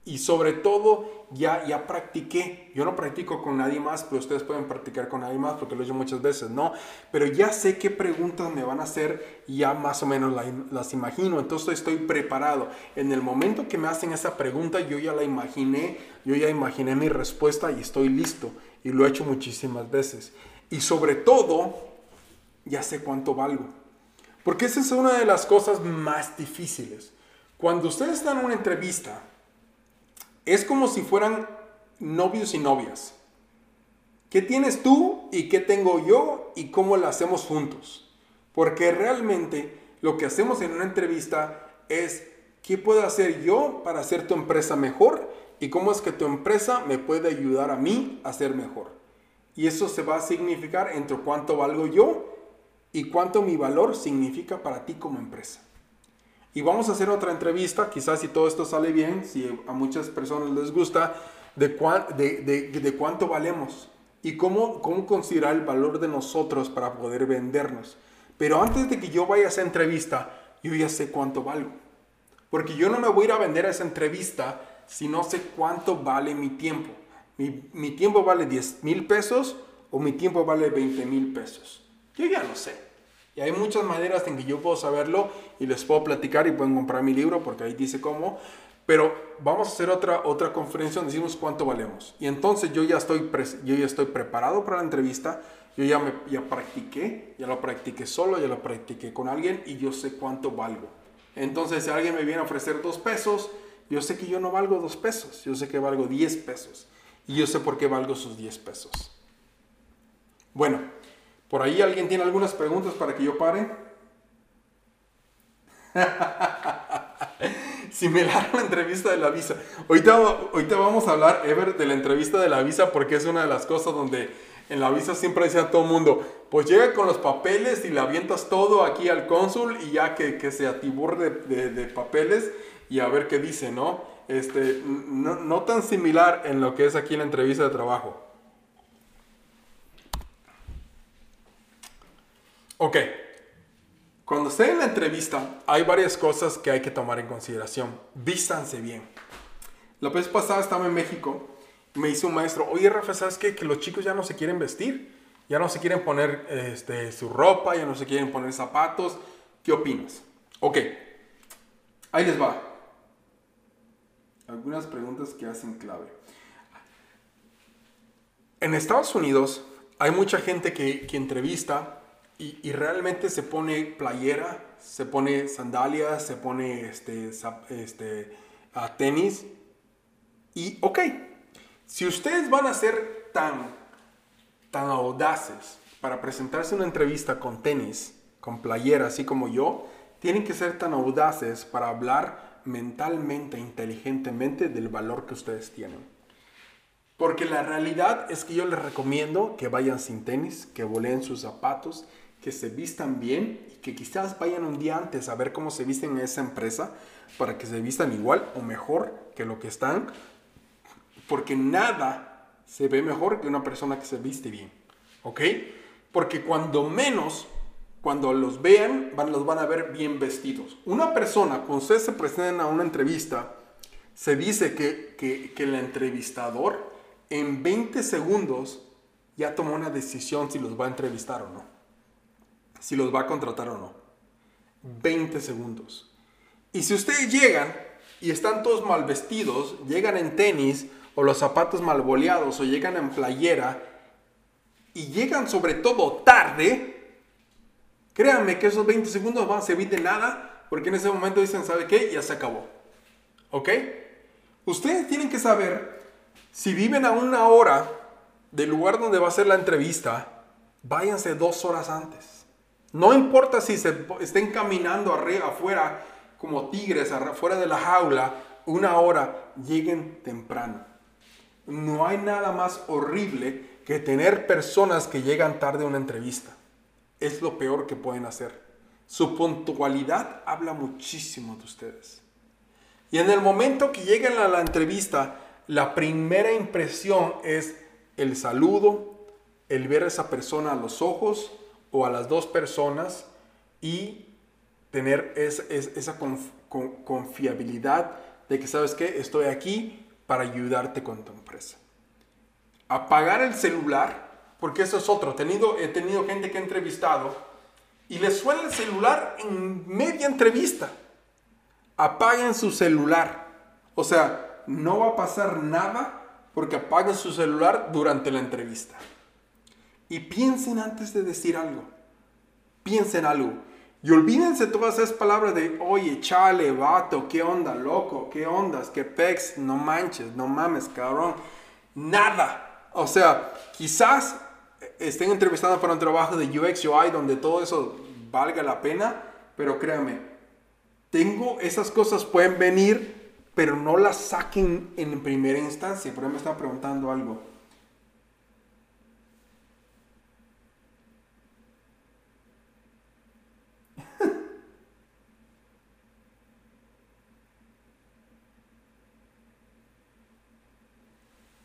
A: Y sobre todo, ya, ya practiqué. Yo no practico con nadie más, pero ustedes pueden practicar con nadie más porque lo he hecho muchas veces, ¿no? Pero ya sé qué preguntas me van a hacer y ya más o menos las imagino. Entonces estoy preparado. En el momento que me hacen esa pregunta, yo ya la imaginé, yo ya imaginé mi respuesta y estoy listo. Y lo he hecho muchísimas veces. Y sobre todo, ya sé cuánto valgo. Porque esa es una de las cosas más difíciles. Cuando ustedes en una entrevista, es como si fueran novios y novias. ¿Qué tienes tú y qué tengo yo y cómo lo hacemos juntos? Porque realmente lo que hacemos en una entrevista es qué puedo hacer yo para hacer tu empresa mejor y cómo es que tu empresa me puede ayudar a mí a ser mejor. Y eso se va a significar entre cuánto valgo yo y cuánto mi valor significa para ti como empresa. Y vamos a hacer otra entrevista, quizás si todo esto sale bien, si a muchas personas les gusta, de, de, cuánto valemos y cómo, cómo considerar el valor de nosotros para poder vendernos. Pero antes de que yo vaya a esa entrevista, yo ya sé cuánto valgo. Porque yo no me voy a ir a vender a esa entrevista si no sé cuánto vale mi tiempo. Mi, mi tiempo vale 10 mil pesos o mi tiempo vale 20 mil pesos. Yo ya lo sé. Y hay muchas maneras en que yo puedo saberlo y les puedo platicar y pueden comprar mi libro porque ahí dice cómo. Pero vamos a hacer otra, otra conferencia donde decimos cuánto valemos. Y entonces yo ya estoy, yo ya estoy preparado para la entrevista. Yo ya, me, ya practiqué, ya lo practiqué solo, ya lo practiqué con alguien y yo sé cuánto valgo. Entonces si alguien me viene a ofrecer dos pesos, yo sé que yo no valgo dos pesos, yo sé que valgo 10 pesos. Y yo sé por qué valgo sus 10 pesos. Bueno, por ahí alguien tiene algunas preguntas para que yo pare. Similar a la entrevista de la visa. Ahorita, ahorita vamos a hablar, Ever, de la entrevista de la visa porque es una de las cosas donde en la visa siempre decía todo el mundo, pues llega con los papeles y le avientas todo aquí al cónsul y ya que, que se atiburre de, de, papeles y a ver qué dice, ¿no? Este, no, no tan similar en lo que es aquí la entrevista de trabajo. Ok, cuando esté en la entrevista, hay varias cosas que hay que tomar en consideración. Vístanse bien. La vez pasada estaba en México, me hizo un maestro, oye Rafa, ¿sabes qué? Que los chicos ya no se quieren vestir, ya no se quieren poner este, su ropa, ya no se quieren poner zapatos. ¿Qué opinas? Ok, ahí les va. Algunas preguntas que hacen clave. En Estados Unidos hay mucha gente que, que entrevista y, realmente se pone playera, se pone sandalias, se pone este, este, a tenis. Y ok, si ustedes van a ser tan, tan audaces para presentarse una entrevista con tenis, con playera, así como yo, tienen que ser tan audaces para hablar mentalmente, inteligentemente del valor que ustedes tienen. Porque la realidad es que yo les recomiendo que vayan sin tenis, que voleen sus zapatos, que se vistan bien y que quizás vayan un día antes a ver cómo se visten en esa empresa para que se vistan igual o mejor que lo que están, porque nada se ve mejor que una persona que se viste bien, ¿ok? Porque cuando menos, cuando los vean, van, los van a ver bien vestidos. Una persona, cuando ustedes se presenten a una entrevista, se dice que, que, que el entrevistador en 20 segundos ya tomó una decisión si los va a entrevistar o no si los va a contratar o no. 20 segundos. Y si ustedes llegan y están todos mal vestidos, llegan en tenis o los zapatos mal boleados o llegan en playera y llegan sobre todo tarde, créanme que esos 20 segundos van a servir de nada porque en ese momento dicen, ¿sabe qué? Ya se acabó. ¿Ok? Ustedes tienen que saber si viven a una hora del lugar donde va a ser la entrevista, váyanse dos horas antes. No importa si se estén caminando arriba, afuera como tigres, afuera de la jaula, una hora, lleguen temprano. No hay nada más horrible que tener personas que llegan tarde a una entrevista. Es lo peor que pueden hacer. Su puntualidad habla muchísimo de ustedes. Y en el momento que lleguen a la entrevista, la primera impresión es el saludo, el ver a esa persona a los ojos, o a las dos personas y tener esa confiabilidad de que, ¿sabes qué? Estoy aquí para ayudarte con tu empresa. Apagar el celular, porque eso es otro. He tenido, he tenido gente que he entrevistado y les suena el celular en media entrevista. Apaguen su celular. O sea, no va a pasar nada porque apaguen su celular durante la entrevista. Y piensen antes de decir algo. Piensen algo. Y olvídense todas esas palabras de, oye, chale, vato, qué onda, loco, qué ondas, qué pex, no manches, no mames, cabrón. Nada. O sea, quizás estén entrevistando para un trabajo de UX UI donde todo eso valga la pena, pero créanme, tengo esas cosas pueden venir, pero no las saquen en primera instancia. Por ahí me están preguntando algo.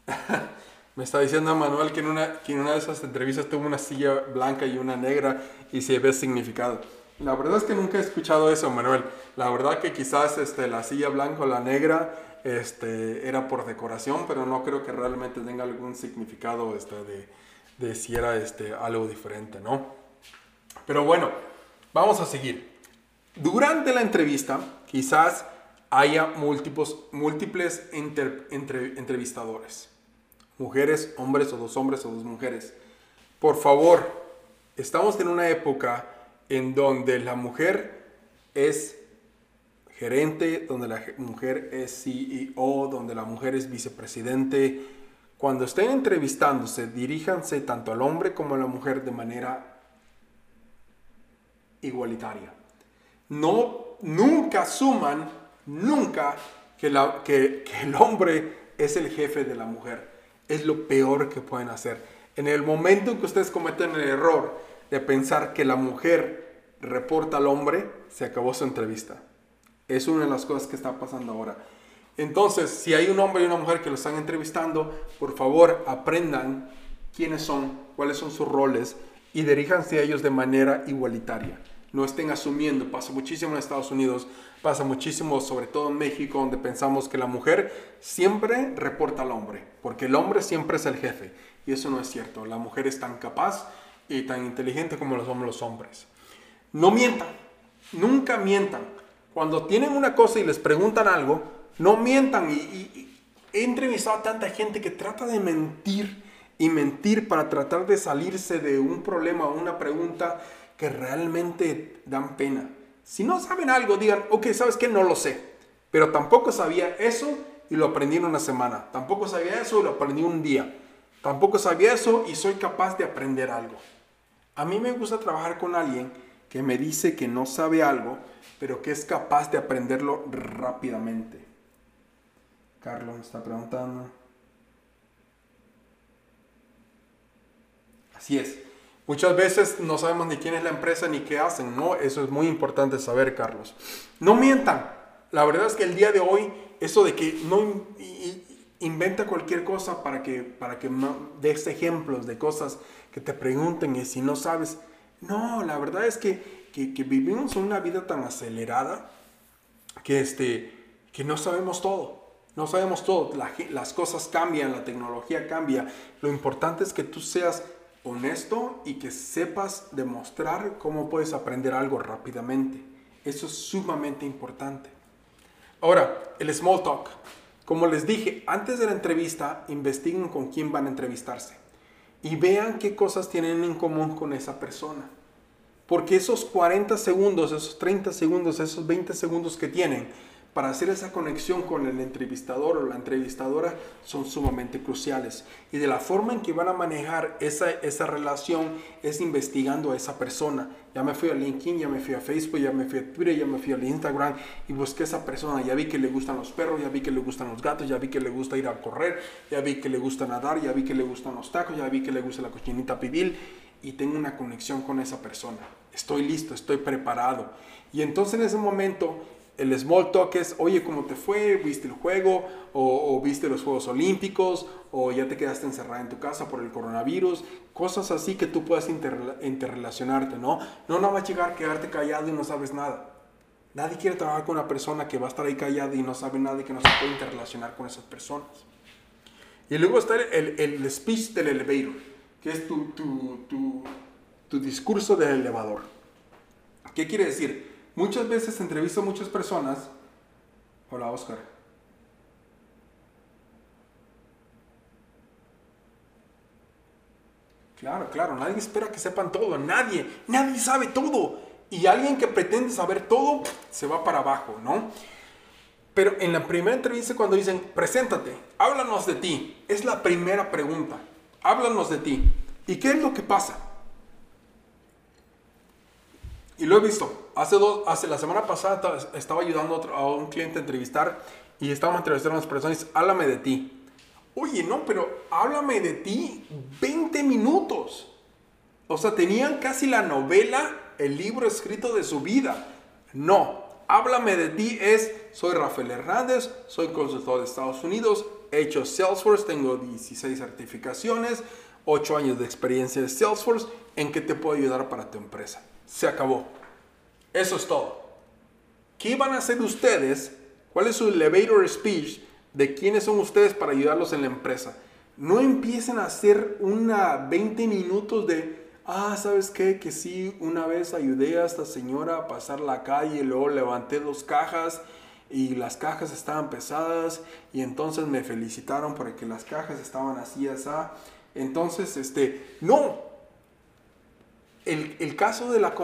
A: Me está diciendo Manuel que en, una, que en una de esas entrevistas tuvo una silla blanca y una negra y se ve significado. La verdad es que nunca he escuchado eso, Manuel. La verdad que quizás este, la silla blanca o la negra este, era por decoración, pero no creo que realmente tenga algún significado este, de, de si era este, algo diferente, ¿no? Pero bueno, vamos a seguir. Durante la entrevista, quizás haya múltiples, múltiples entrevistadores. Mujeres, hombres o dos hombres o dos mujeres. Por favor, estamos en una época en donde la mujer es gerente, donde la mujer es CEO, donde la mujer es vicepresidente. Cuando estén entrevistándose, diríjanse tanto al hombre como a la mujer de manera igualitaria. No, nunca suman, nunca que, el hombre es el jefe de la mujer. Es lo peor que pueden hacer. En el momento en que ustedes cometen el error de pensar que la mujer reporta al hombre, se acabó su entrevista. Es una de las cosas que está pasando ahora. Entonces, si hay un hombre y una mujer que lo están entrevistando, por favor aprendan quiénes son, cuáles son sus roles y diríjanse a ellos de manera igualitaria no estén asumiendo. Pasa muchísimo en Estados Unidos, pasa muchísimo sobre todo en México, donde pensamos que la mujer siempre reporta al hombre, porque el hombre siempre es el jefe. Y eso no es cierto. La mujer es tan capaz y tan inteligente como lo somos los hombres. No mientan, nunca mientan. Cuando tienen una cosa y les preguntan algo, no mientan. Y, he entrevistado a tanta gente que trata de mentir y mentir para tratar de salirse de un problema o una pregunta que realmente dan pena. Si no saben algo, digan, ok, ¿sabes qué? No lo sé. Pero tampoco sabía eso y lo aprendí en una semana. Tampoco sabía eso y lo aprendí un día. Tampoco sabía eso y soy capaz de aprender algo. A mí me gusta trabajar con alguien que me dice que no sabe algo, pero que es capaz de aprenderlo rápidamente. Carlos me está preguntando. Así es. Muchas veces no sabemos ni quién es la empresa ni qué hacen, ¿no? Eso es muy importante saber, Carlos. No mientan. La verdad es que el día de hoy, eso de que no inventa cualquier cosa para que, para que des ejemplos de cosas que te pregunten y si no sabes. No, la verdad es que, que, que vivimos una vida tan acelerada que, este, que no sabemos todo. No sabemos todo. las cosas cambian, la tecnología cambia. Lo importante es que tú seas honesto y que sepas demostrar cómo puedes aprender algo rápidamente. Eso es sumamente importante. Ahora, el small talk. Como les dije, antes de la entrevista, investiguen con quién van a entrevistarse y vean qué cosas tienen en común con esa persona. Porque esos 40 segundos, esos 30 segundos, esos 20 segundos que tienen para hacer esa conexión con el entrevistador o la entrevistadora son sumamente cruciales. Y de la forma en que van a manejar esa, esa relación es investigando a esa persona. Ya me fui a LinkedIn, ya me fui a Facebook, ya me fui a Twitter, ya me fui a Instagram y busqué a esa persona. Ya vi que le gustan los perros, ya vi que le gustan los gatos, ya vi que le gusta ir a correr, ya vi que le gusta nadar, ya vi que le gustan los tacos, ya vi que le gusta la cochinita pibil y tengo una conexión con esa persona. Estoy listo, estoy preparado. Y entonces en ese momento el small talk es, oye, ¿cómo te fue? ¿Viste el juego? O, viste los Juegos Olímpicos? ¿O ya te quedaste encerrada en tu casa por el coronavirus? Cosas así que tú puedas interrelacionarte, ¿no? No, no va a llegar a quedarte callado y no sabes nada. Nadie quiere trabajar con una persona que va a estar ahí callada y no sabe nada y que no se puede interrelacionar con esas personas. Y luego está el, el, speech del elevator, que es tu, tu, tu, tu discurso del elevador. ¿Qué quiere decir? Muchas veces entrevisto a muchas personas. Hola, Oscar. Claro, claro, nadie espera que sepan todo, nadie, nadie sabe todo. Y alguien que pretende saber todo se va para abajo, ¿no? Pero en la primera entrevista cuando dicen, preséntate, háblanos de ti, es la primera pregunta, háblanos de ti. ¿Y qué es lo que pasa? Y lo he visto. Hace, dos, hace la semana pasada estaba ayudando a un cliente a entrevistar y estábamos entrevistando a unas personas háblame de ti. Oye, no, pero háblame de ti 20 minutos. O sea, tenían casi la novela, el libro escrito de su vida. No, háblame de ti es, soy Rafael Hernández, soy consultor de Estados Unidos, he hecho Salesforce, tengo 16 certificaciones, 8 años de experiencia de Salesforce, ¿en qué te puedo ayudar para tu empresa? se acabó. Eso es todo. ¿Qué van a hacer ustedes? ¿Cuál es su elevator speech de quiénes son ustedes para ayudarlos en la empresa? No empiecen a hacer una 20 minutos de, ah, ¿sabes qué? Que sí, una vez ayudé a esta señora a pasar la calle, luego levanté dos cajas y las cajas estaban pesadas y entonces me felicitaron porque las cajas estaban así, así. Entonces, este, no. El, el caso de la,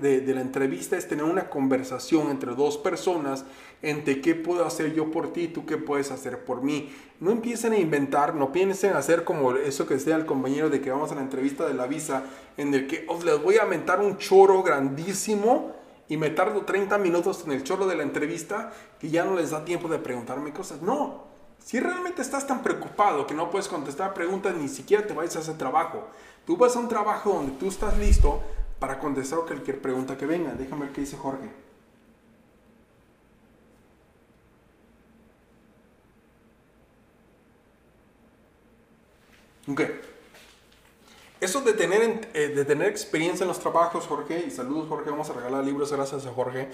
A: de, de la entrevista es tener una conversación entre dos personas entre qué puedo hacer yo por ti, tú qué puedes hacer por mí. No empiecen a inventar, no piensen hacer como eso que decía el compañero de que vamos a la entrevista de la visa, en el que os les voy a mentar un choro grandísimo y me tardo 30 minutos en el choro de la entrevista que ya no les da tiempo de preguntarme cosas. No, si realmente estás tan preocupado que no puedes contestar preguntas, ni siquiera te vayas a ese trabajo. Tú vas a un trabajo donde tú estás listo para contestar cualquier pregunta que venga. Déjame ver qué dice Jorge. Ok. Eso de tener, eh, de tener experiencia en los trabajos, Jorge, y saludos Jorge, vamos a regalar libros gracias a Jorge,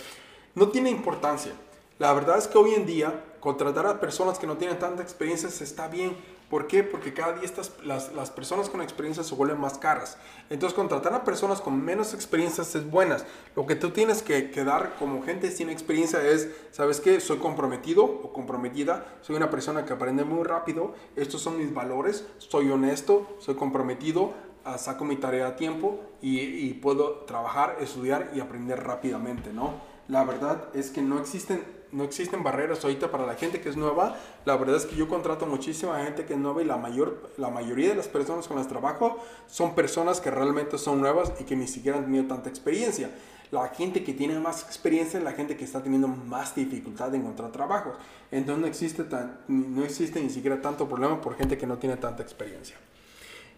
A: no tiene importancia. La verdad es que hoy en día contratar a personas que no tienen tanta experiencia está bien. ¿Por qué? Porque cada día estas, las, las, personas con experiencia se vuelven más caras. Entonces contratar a personas con menos experiencia es buenas. Lo que tú tienes que, que, dar como gente sin experiencia es, ¿sabes qué? Soy comprometido o comprometida, soy una persona que aprende muy rápido, estos son mis valores, soy honesto, soy comprometido, ah, saco mi tarea a tiempo y, y puedo trabajar, estudiar y aprender rápidamente, ¿no? La verdad es que no existen no existen barreras ahorita para la gente que es nueva. La verdad es que yo contrato muchísima gente que es nueva y la, mayor, la mayoría de las personas con las trabajo son personas que realmente son nuevas y que ni siquiera han tenido tanta experiencia. La gente que tiene más experiencia es la gente que está teniendo más dificultad de encontrar trabajo. Entonces no existe, tan, no existe ni siquiera tanto problema por gente que no tiene tanta experiencia.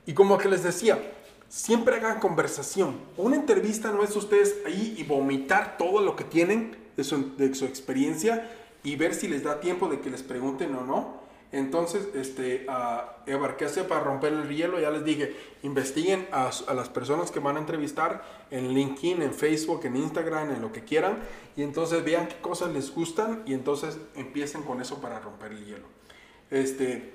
A: Y como que les decía, siempre hagan conversación. Una entrevista no es ustedes ahí y vomitar todo lo que tienen de su, experiencia y ver si les da tiempo de que les pregunten o no. Entonces, este, uh, ¿qué hace para romper el hielo? Ya les dije, investiguen a, a, las personas que van a entrevistar en LinkedIn, en Facebook, en Instagram, en lo que quieran, y entonces vean qué cosas les gustan y entonces empiecen con eso para romper el hielo. Este,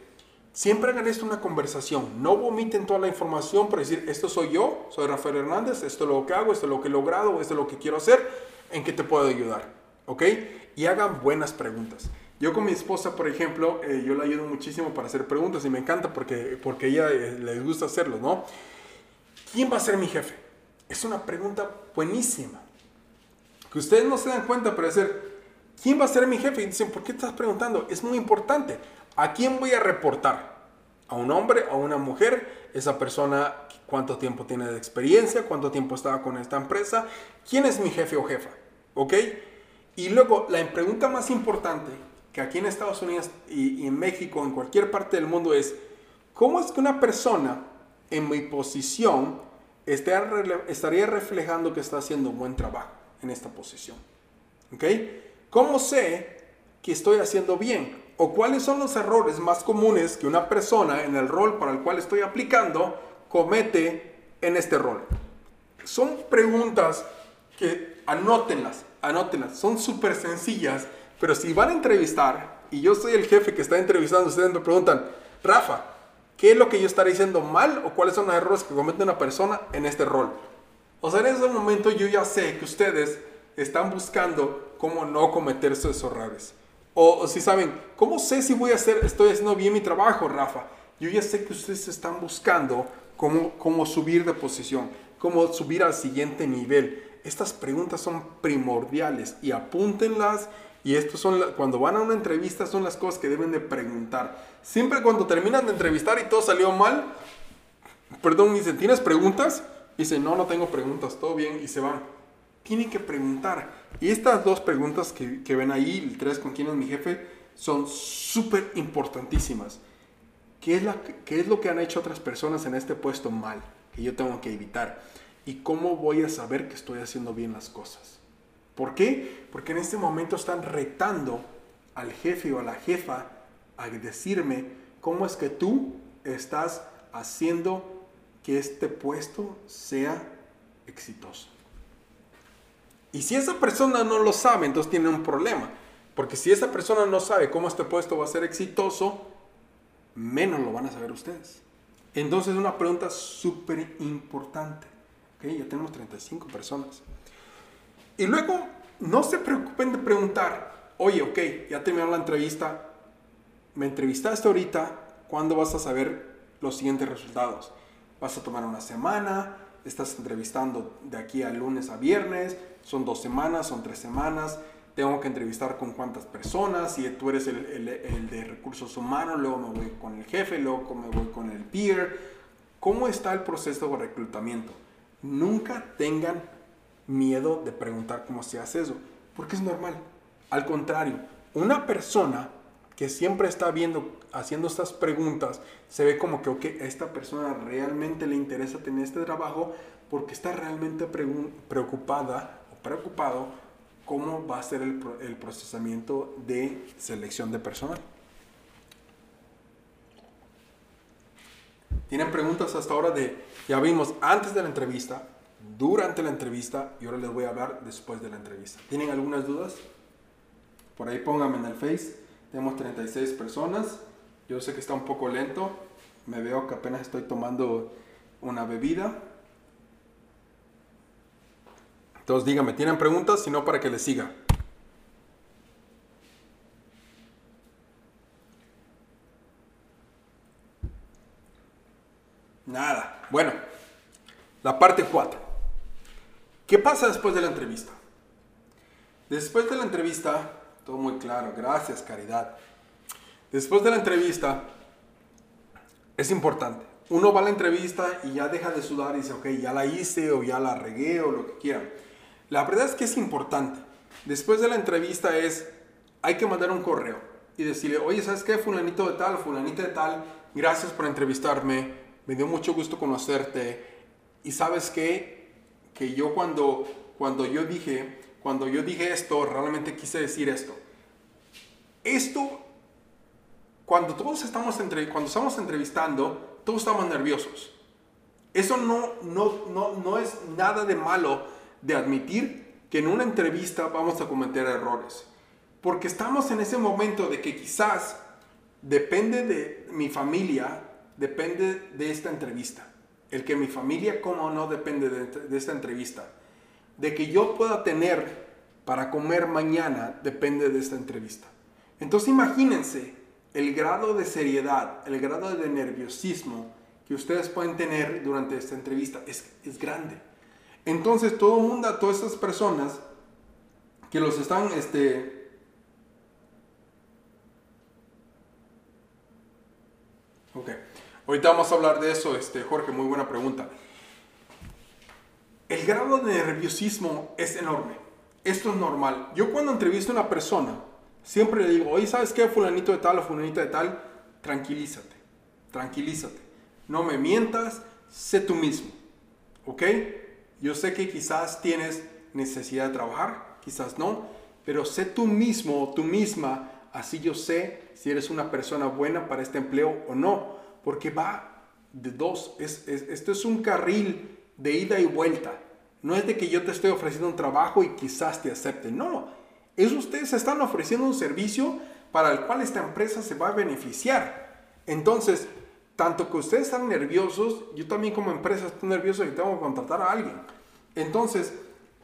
A: siempre hagan esto una conversación, no vomiten toda la información para decir, esto soy yo, soy Rafael Hernández, esto es lo que hago, esto es lo que he logrado, esto es lo que quiero hacer, en qué te puedo ayudar, ¿ok? Y hagan buenas preguntas. Yo con mi esposa, por ejemplo, eh, yo la ayudo muchísimo para hacer preguntas y me encanta porque, porque ella eh, les gusta hacerlo, ¿no? ¿Quién va a ser mi jefe? Es una pregunta buenísima. Que ustedes no se dan cuenta, pero decir, ¿quién va a ser mi jefe? Y dicen, ¿por qué estás preguntando? Es muy importante. ¿A quién voy a reportar? ¿A un hombre? ¿A una mujer? Esa persona, ¿cuánto tiempo tiene de experiencia? ¿Cuánto tiempo estaba con esta empresa? ¿Quién es mi jefe o jefa? ¿Ok? Y luego, la pregunta más importante que aquí en Estados Unidos y, en México, en cualquier parte del mundo, es, ¿cómo es que una persona en mi posición estaría reflejando que está haciendo un buen trabajo en esta posición? ¿Ok? ¿Cómo sé que estoy haciendo bien? ¿O cuáles son los errores más comunes que una persona en el rol para el cual estoy aplicando comete en este rol? Son preguntas que anótenlas, anótenlas. Son súper sencillas pero si van a entrevistar y yo soy el jefe que está entrevistando, ustedes me preguntan, Rafa, ¿qué es lo que yo estaré diciendo mal o cuáles son los errores que comete una persona en este rol? O sea, en ese momento yo ya sé que ustedes están buscando cómo no cometer esos errores. O, si saben, ¿cómo sé si voy a hacer, estoy haciendo bien mi trabajo, Rafa? Yo ya sé que ustedes están buscando cómo, cómo subir de posición, cómo subir al siguiente nivel. Estas preguntas son primordiales y apúntenlas y esto son, cuando van a una entrevista, son las cosas que deben de preguntar. Siempre cuando terminan de entrevistar y todo salió mal, perdón, dicen, ¿tienes preguntas? Dicen, no, no tengo preguntas, todo bien, y se van. Tienen que preguntar. Y estas dos preguntas que, que ven ahí, el tres con quién es mi jefe, son súper importantísimas. ¿Qué es, la, ¿Qué es lo que han hecho otras personas en este puesto mal? Que yo tengo que evitar. ¿Y cómo voy a saber que estoy haciendo bien las cosas? ¿Por qué? Porque en este momento están retando al jefe o a la jefa a decirme cómo es que tú estás haciendo que este puesto sea exitoso. Y si esa persona no lo sabe, entonces tiene un problema. Porque si esa persona no sabe cómo este puesto va a ser exitoso, menos lo van a saber ustedes. Entonces, una pregunta súper importante. ¿Okay? Ya tenemos 35 personas. Y luego, no se preocupen de preguntar, oye, ok, ya terminó la entrevista, me entrevistaste ahorita, ¿cuándo vas a saber los siguientes resultados? ¿Vas a tomar una semana? ¿Estás entrevistando de aquí a lunes a viernes? ¿Son dos semanas? ¿Son tres semanas? tengo que entrevistar con cuántas personas, si tú eres el, el, el, de recursos humanos, luego me voy con el jefe, luego me voy con el peer. ¿Cómo está el proceso de reclutamiento? Nunca tengan miedo de preguntar cómo se hace eso, porque es normal. Al contrario, una persona que siempre está viendo, haciendo estas preguntas, se ve como que, esta persona realmente le interesa tener este trabajo porque está realmente preocupada o preocupado cómo va a ser el, el procesamiento de selección de personal. ¿Tienen preguntas hasta ahora de, ya vimos antes de la entrevista, durante la entrevista y ahora les voy a hablar después de la entrevista? ¿Tienen algunas dudas? Por ahí pónganme en el Face. Tenemos 36 personas. Yo sé que está un poco lento. Me veo que apenas estoy tomando una bebida. Entonces díganme, ¿tienen preguntas? Si no, para que les siga. Nada. Bueno, la parte 4. ¿Qué pasa después de la entrevista? Después de la entrevista, todo muy claro, gracias Caridad. Después de la entrevista, es importante. Uno va a la entrevista y ya deja de sudar y dice, ok, ya la hice o ya la regué o lo que quiera. La verdad es que es importante. Después de la entrevista es, hay que mandar un correo y decirle, oye, ¿sabes qué? Fulanito de tal, fulanita de tal, gracias por entrevistarme, me dio mucho gusto conocerte. Y sabes qué? Que yo cuando, cuando yo dije, cuando yo dije esto, realmente quise decir esto. Esto, cuando todos estamos, entre, cuando estamos entrevistando, todos estamos nerviosos. Eso no, no, no, no es nada de malo de admitir que en una entrevista vamos a cometer errores. Porque estamos en ese momento de que quizás depende de mi familia, depende de esta entrevista. El que mi familia coma o no depende de, esta entrevista. De que yo pueda tener para comer mañana depende de esta entrevista. Entonces imagínense el grado de seriedad, el grado de nerviosismo que ustedes pueden tener durante esta entrevista es, es grande. Entonces todo el mundo, todas estas personas que los están, este, ok, ahorita vamos a hablar de eso, este, Jorge, muy buena pregunta. El grado de nerviosismo es enorme. Esto es normal. Yo cuando entrevisto a una persona, siempre le digo, oye, ¿sabes qué? Fulanito de tal o fulanita de tal, tranquilízate, tranquilízate. No me mientas, sé tú mismo. ¿Ok? Yo sé que quizás tienes necesidad de trabajar, quizás no, pero sé tú mismo tú misma, así yo sé si eres una persona buena para este empleo o no, porque va de dos, es, esto es un carril de ida y vuelta. No es de que yo te estoy ofreciendo un trabajo y quizás te acepten, no, es ustedes están ofreciendo un servicio para el cual esta empresa se va a beneficiar. Entonces, tanto que ustedes están nerviosos, yo también como empresa estoy nervioso y tengo que contratar a alguien. Entonces,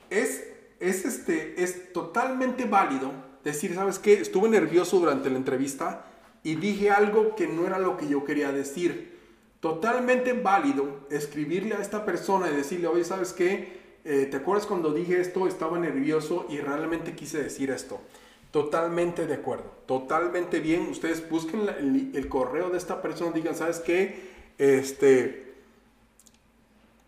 A: es, es, este, es totalmente válido decir, ¿sabes qué? Estuve nervioso durante la entrevista y dije algo que no era lo que yo quería decir. Totalmente válido escribirle a esta persona y decirle, oye, ¿sabes qué? Eh, ¿Te acuerdas cuando dije esto? Estaba nervioso y realmente quise decir esto. Totalmente de acuerdo, totalmente bien. Ustedes busquen el, correo de esta persona, digan, ¿sabes qué? Este,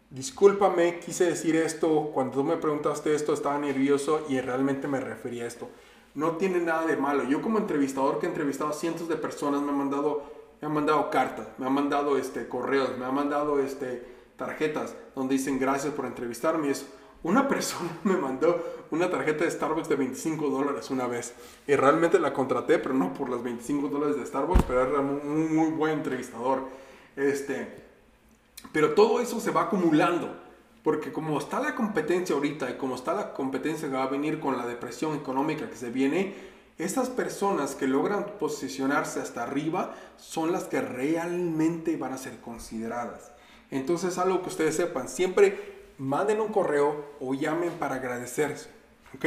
A: discúlpame, quise decir esto, cuando tú me preguntaste esto estaba nervioso y realmente me refería a esto. No tiene nada de malo. Yo como entrevistador que he entrevistado a cientos de personas me han mandado, me han mandado cartas, me han mandado este, correos, me han mandado este, tarjetas donde dicen gracias por entrevistarme y una persona me mandó una tarjeta de Starbucks de 25 dólares una vez. Y realmente la contraté, pero no por las 25 dólares de Starbucks, pero era un muy buen entrevistador. Este, pero todo eso se va acumulando. Porque como está la competencia ahorita y como está la competencia que va a venir con la depresión económica que se viene, Estas personas que logran posicionarse hasta arriba son las que realmente van a ser consideradas. Entonces, algo que ustedes sepan, siempre manden un correo o llamen para agradecerse. ¿Ok?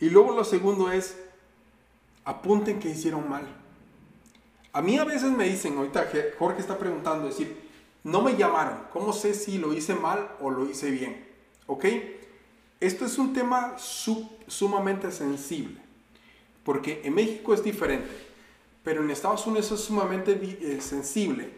A: Y luego lo segundo es, apunten que hicieron mal. A mí a veces me dicen, ahorita Jorge está preguntando, decir, no me llamaron, ¿cómo sé si lo hice mal o lo hice bien? ¿Ok? Esto es un tema sumamente sensible, porque en México es diferente, pero en Estados Unidos es sumamente eh, sensible,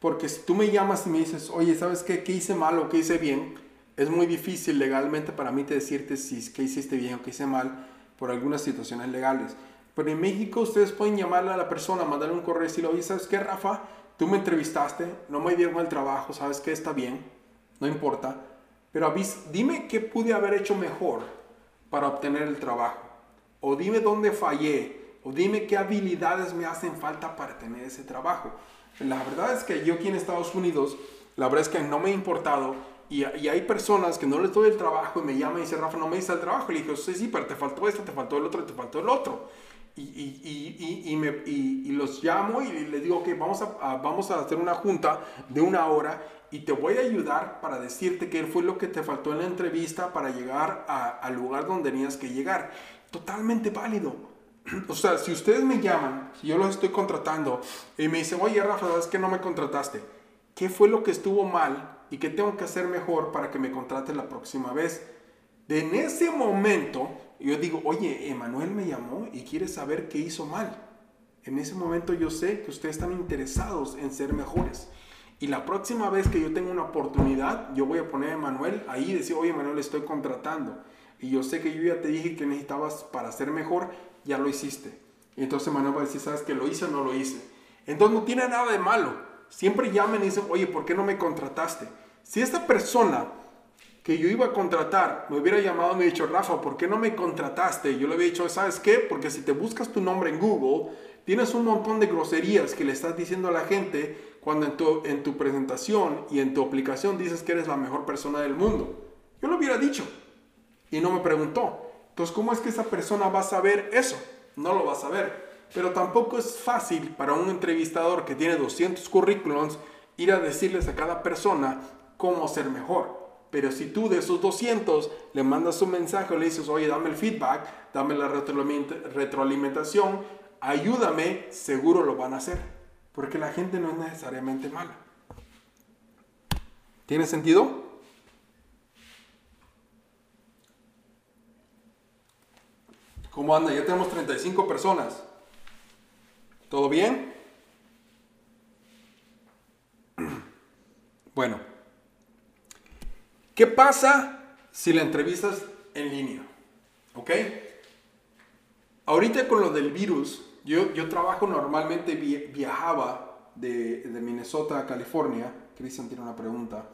A: porque si tú me llamas y me dices, oye, ¿sabes qué? ¿Qué hice mal o qué hice bien? Es muy difícil legalmente para mí decirte si qué hiciste bien o qué hice mal por algunas situaciones legales. Pero en México ustedes pueden llamarle a la persona, mandarle un correo y decirle, oye, ¿sabes qué, Rafa? Tú me entrevistaste, no me dieron el trabajo, ¿sabes qué? Está bien, no importa pero dime qué pude haber hecho mejor para obtener el trabajo. O dime dónde fallé. O dime qué habilidades me hacen falta para tener ese trabajo. La verdad es que yo aquí en Estados Unidos, la verdad es que no me ha importado. Y, hay personas que no les doy el trabajo y me llaman y dicen, Rafa, no me dice el trabajo. Y le sí, sí, pero te faltó esto, te faltó el otro, te faltó el otro. Y, y, y, me, y, los llamo y les digo, que vamos a, vamos a hacer una junta de una hora y te voy a ayudar para decirte qué fue lo que te faltó en la entrevista para llegar al lugar donde tenías que llegar. Totalmente válido. O sea, si ustedes me llaman, si yo los estoy contratando y me dicen, oye Rafa, ¿sabes que no me contrataste? ¿Qué fue lo que estuvo mal y qué tengo que hacer mejor para que me contraten la próxima vez? De en ese momento, yo digo, oye, Emanuel me llamó y quiere saber qué hizo mal. En ese momento yo sé que ustedes están interesados en ser mejores. Y la próxima vez que yo tenga una oportunidad, yo voy a poner a Manuel ahí y decir, oye Manuel, estoy contratando. Y yo sé que yo ya te dije que necesitabas para ser mejor, ya lo hiciste. Y entonces Manuel va a decir, ¿sabes que lo hice o no lo hice? Entonces no tiene nada de malo. Siempre llamen y dicen, oye, ¿por qué no me contrataste? Si esta persona que yo iba a contratar me hubiera llamado y me dicho, Rafa, ¿por qué no me contrataste? Yo le había dicho, ¿sabes qué? Porque si te buscas tu nombre en Google, tienes un montón de groserías que le estás diciendo a la gente cuando en tu, en tu presentación y en tu aplicación dices que eres la mejor persona del mundo? Yo lo hubiera dicho y no me preguntó. Entonces, ¿cómo es que esa persona va a saber eso? No lo va a saber. Pero tampoco es fácil para un entrevistador que tiene 200 currículums ir a decirles a cada persona cómo ser mejor. Pero si tú de esos 200 le mandas un mensaje le dices, oye, dame el feedback, dame la retroalimentación, ayúdame, seguro lo van a hacer. Porque la gente no es necesariamente mala. ¿Tiene sentido? ¿Cómo anda? Ya tenemos 35 personas. ¿Todo bien? Bueno, ¿qué pasa si la entrevistas en línea? ¿Ok? Ahorita con lo del virus, yo, yo trabajo normalmente, viajaba de, de, Minnesota a California, Cristian tiene una pregunta,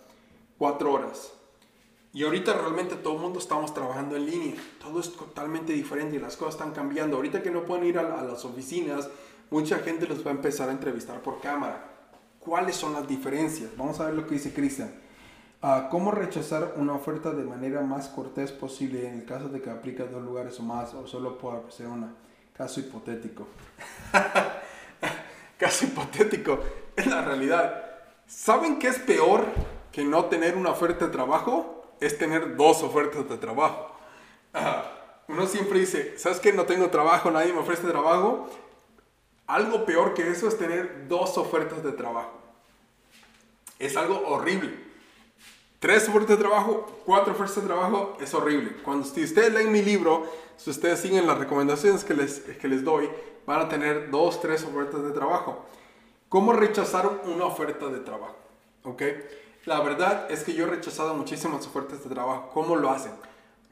A: cuatro horas. Y ahorita realmente todo el mundo estamos trabajando en línea, todo es totalmente diferente y las cosas están cambiando. Ahorita que no pueden ir a, las oficinas, mucha gente los va a empezar a entrevistar por cámara. ¿Cuáles son las diferencias? Vamos a ver lo que dice Cristian. Uh, ¿Cómo rechazar una oferta de manera más cortés posible en el caso de que aplique a dos lugares o más o solo pueda ser una? Caso hipotético. Caso hipotético. Es la realidad. ¿Saben qué es peor que no tener una oferta de trabajo? Es tener dos ofertas de trabajo. uno siempre dice, ¿sabes qué? No tengo trabajo, nadie me ofrece trabajo. Algo peor que eso es tener dos ofertas de trabajo. Es algo horrible. Tres ofertas de trabajo, cuatro ofertas de trabajo, es horrible. Cuando si ustedes leen mi libro, si ustedes siguen las recomendaciones que les, que les doy, van a tener dos, tres ofertas de trabajo. ¿Cómo rechazar una oferta de trabajo? ¿Ok? La verdad es que yo he rechazado muchísimas ofertas de trabajo. ¿Cómo lo hacen?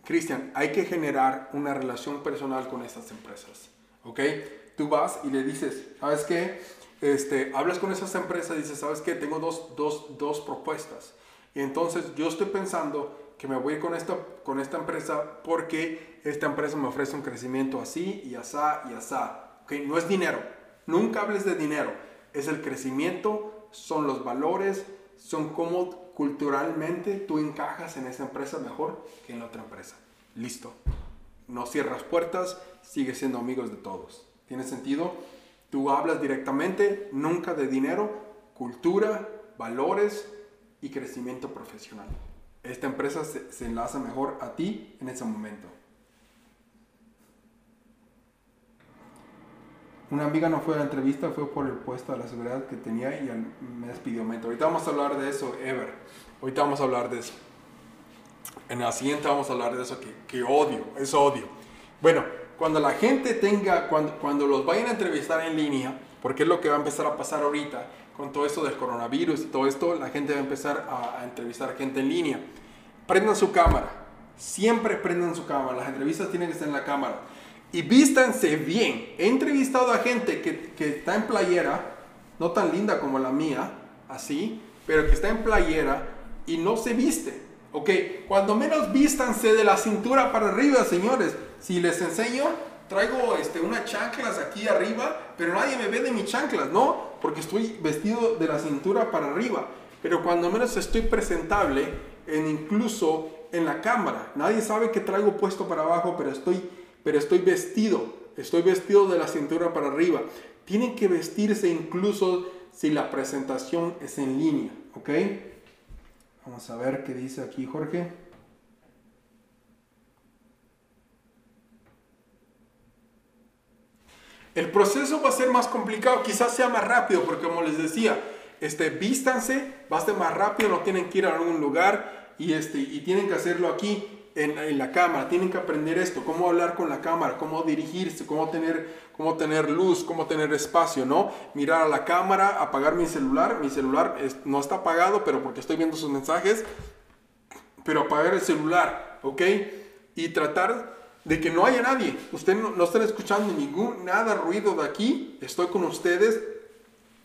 A: Cristian, hay que generar una relación personal con estas empresas. ¿Ok? Tú vas y le dices, ¿sabes qué? Este, hablas con esas empresas y dices, ¿sabes qué? Tengo dos, dos, dos propuestas. Y entonces yo estoy pensando que me voy con esta, con esta empresa porque esta empresa me ofrece un crecimiento así y asá y asá. ¿Okay? No es dinero. Nunca hables de dinero. Es el crecimiento, son los valores, son cómo culturalmente tú encajas en esa empresa mejor que en la otra empresa. Listo. no cierras puertas, sigues siendo amigos de todos. ¿Tiene sentido? Tú hablas directamente, nunca de dinero, cultura, valores y crecimiento profesional. Esta empresa se, se enlaza mejor a ti en ese momento. Una amiga no fue a la entrevista, fue por el puesto de la seguridad que tenía y me despidió. Ahorita vamos a hablar de eso, Ever. Ahorita vamos a hablar de eso. En la siguiente vamos a hablar de eso que, que odio, es odio. Bueno, cuando la gente tenga, cuando, cuando los vayan a entrevistar en línea, porque es lo que va a empezar a pasar ahorita con todo esto del coronavirus y todo esto, la gente va a empezar a, a entrevistar gente en línea. Prendan su cámara, siempre prendan su cámara, las entrevistas tienen que estar en la cámara y vístanse bien. He entrevistado a gente que, que, está en playera, no tan linda como la mía, así, pero que está en playera y no se viste. Ok, cuando menos vístanse de la cintura para arriba, señores. Si les enseño, traigo este, unas chanclas aquí arriba, pero nadie me ve de mis chanclas, ¿no? Porque estoy vestido de la cintura para arriba. Pero cuando menos estoy presentable, en incluso en la cámara. Nadie sabe que traigo puesto para abajo, pero estoy pero estoy vestido, estoy vestido de la cintura para arriba. Tienen que vestirse incluso si la presentación es en línea, ¿ok? Vamos a ver qué dice aquí Jorge. El proceso va a ser más complicado, quizás sea más rápido, porque como les decía, este, vístanse, va a ser más rápido, no tienen que ir a algún lugar y, este, y tienen que hacerlo aquí en, la cámara, tienen que aprender esto, cómo hablar con la cámara, cómo dirigirse, cómo tener, cómo tener luz, cómo tener espacio, ¿no? Mirar a la cámara, apagar mi celular, mi celular no está apagado, pero porque estoy viendo sus mensajes, pero apagar el celular, ¿ok? Y tratar de que no haya nadie, ustedes no, no estén escuchando ningún, nada ruido de aquí, estoy con ustedes,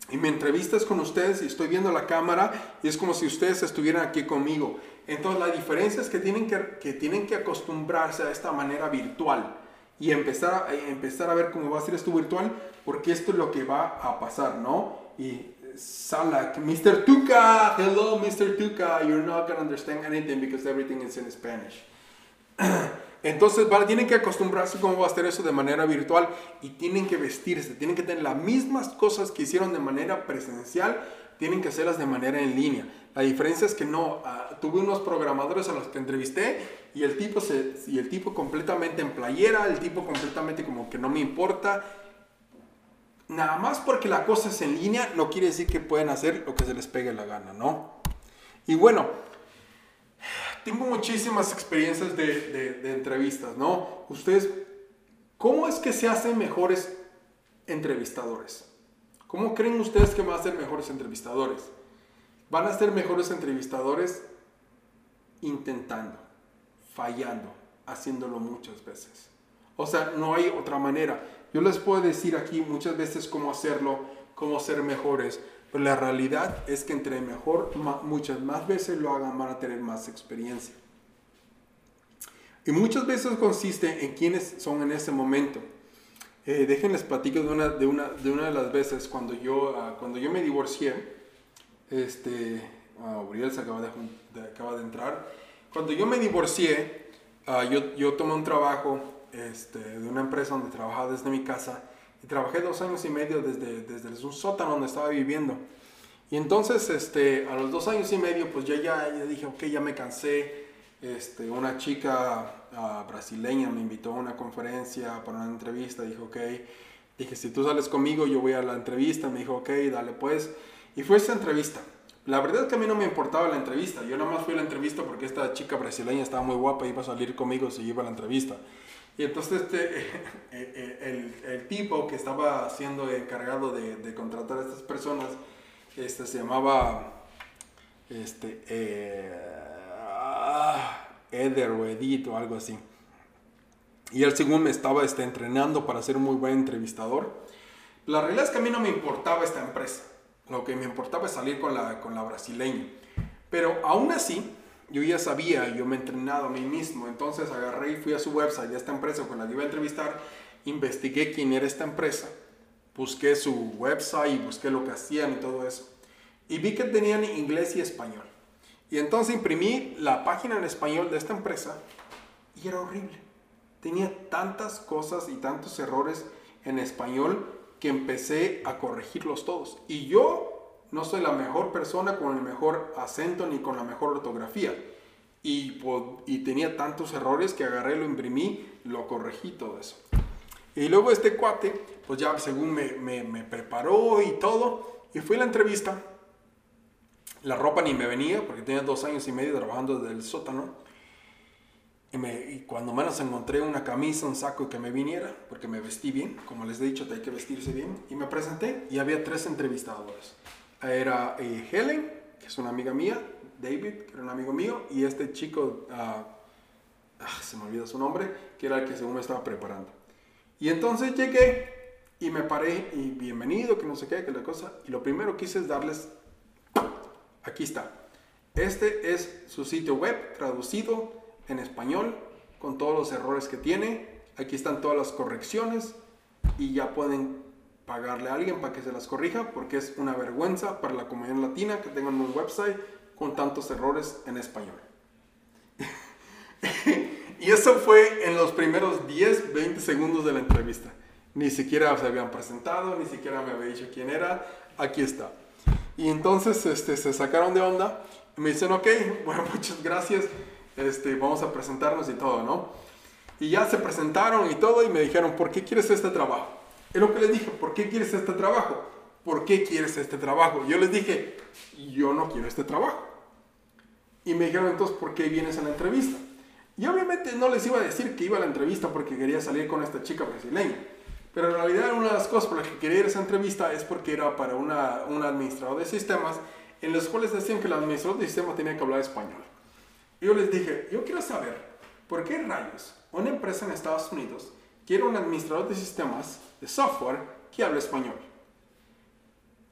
A: y mi entrevista es con ustedes y estoy viendo la cámara y es como si ustedes estuvieran aquí conmigo. Entonces la diferencia es que tienen que, que tienen que acostumbrarse a esta manera virtual y empezar a, empezar a ver cómo va a ser esto virtual porque esto es lo que va a pasar, ¿no? Y Salak, Mr. Tuca, hello Mr. Tuca, you're not to understand anything because everything is in Spanish. Entonces vale, tienen que acostumbrarse cómo va a hacer eso de manera virtual y tienen que vestirse, tienen que tener las mismas cosas que hicieron de manera presencial, tienen que hacerlas de manera en línea. La diferencia es que no, uh, tuve unos programadores a los que entrevisté y el, tipo se, y el tipo completamente en playera, el tipo completamente como que no me importa. Nada más porque la cosa es en línea no quiere decir que pueden hacer lo que se les pegue la gana, ¿no? Y bueno, tengo muchísimas experiencias de, entrevistas, ¿no? Ustedes, ¿cómo es que se hacen mejores entrevistadores? ¿Cómo creen ustedes que van a ser mejores entrevistadores? Van a ser mejores entrevistadores intentando, fallando, haciéndolo muchas veces. O sea, no hay otra manera. Yo les puedo decir aquí muchas veces cómo hacerlo, cómo ser mejores, pero la realidad es que entre mejor, muchas más veces lo hagan, van a tener más experiencia. Y muchas veces consiste en quiénes son en ese momento. Eh, déjenles platico de una, de, una, de una de las veces cuando yo, uh, cuando yo me divorcié. Este, uh, Uriel se acaba de, acaba de entrar. Cuando yo me divorcié, uh, yo, yo tomé un trabajo este, de una empresa donde trabajaba desde mi casa y trabajé dos años y medio desde, desde un sótano donde estaba viviendo. Y entonces, este, a los dos años y medio, pues ya, ya, ya dije, ok, ya me cansé. Este, una chica uh, brasileña me invitó a una conferencia para una entrevista. Dijo, ok, dije, si tú sales conmigo, yo voy a la entrevista. Me dijo, ok, dale pues. Y fue esa entrevista. La verdad es que a mí no me importaba la entrevista. Yo nada más fui a la entrevista porque esta chica brasileña estaba muy guapa y iba a salir conmigo si iba a la entrevista. Y entonces este, eh, eh, el, el, tipo que estaba siendo encargado de, de, contratar a estas personas este, se llamaba este, eh, ah, Eder o Edith o algo así. Y él según me estaba este, entrenando para ser un muy buen entrevistador. La realidad es que a mí no me importaba esta empresa. Lo que me importaba es salir con la, con la brasileña. Pero aún así, yo ya sabía, yo me he entrenado a mí mismo, entonces agarré y fui a su website de esta empresa con la que iba a entrevistar, investigué quién era esta empresa, busqué su website y busqué lo que hacían y todo eso. Y vi que tenían inglés y español. Y entonces imprimí la página en español de esta empresa y era horrible. tenía tantas cosas y tantos errores en español que empecé a corregirlos todos. Y yo no soy la mejor persona con el mejor acento ni con la mejor ortografía. Y, tenía tantos errores que agarré, lo imprimí, lo corregí todo eso. Y luego este cuate, pues ya según me, preparó y todo, y fui a la entrevista. La ropa ni me venía porque tenía dos años y medio trabajando desde el sótano. Y, cuando menos encontré una camisa, un saco que me viniera, porque me vestí bien, como les he dicho, hay que vestirse bien. Y me presenté y había tres entrevistadores. Era eh, Helen, que es una amiga mía, David, que era un amigo mío, y este chico, uh, se me olvida su nombre, que era el que según me estaba preparando. Y entonces llegué y me paré y bienvenido, que no sé qué, que la cosa. Y lo primero que hice es darles, aquí está. Este es su sitio web traducido en español con todos los errores que tiene. Aquí están todas las correcciones y ya pueden pagarle a alguien para que se las corrija porque es una vergüenza para la comunidad latina que tengan un website con tantos errores en español. y eso fue en los primeros 10, 20 segundos de la entrevista. Ni siquiera se habían presentado, ni siquiera me había dicho quién era. Aquí está. Y entonces este, se sacaron de onda y me dicen, ok, bueno, muchas gracias este, vamos a presentarnos y todo, ¿no? Y ya se presentaron y todo y me dijeron, ¿por qué quieres este trabajo? Es lo que les dije, ¿por qué quieres este trabajo? ¿Por qué quieres este trabajo? Yo les dije, yo no quiero este trabajo. Y me dijeron, entonces, ¿por qué vienes a la entrevista? Y obviamente no les iba a decir que iba a la entrevista porque quería salir con esta chica brasileña. Pero en realidad una de las cosas por las que quería ir a esa entrevista es porque era para una, un administrador de sistemas en los cuales decían que el administrador de sistemas tenía que hablar español yo les dije, yo quiero saber, ¿por qué rayos una empresa en Estados Unidos quiere un administrador de sistemas, de software, que hable español?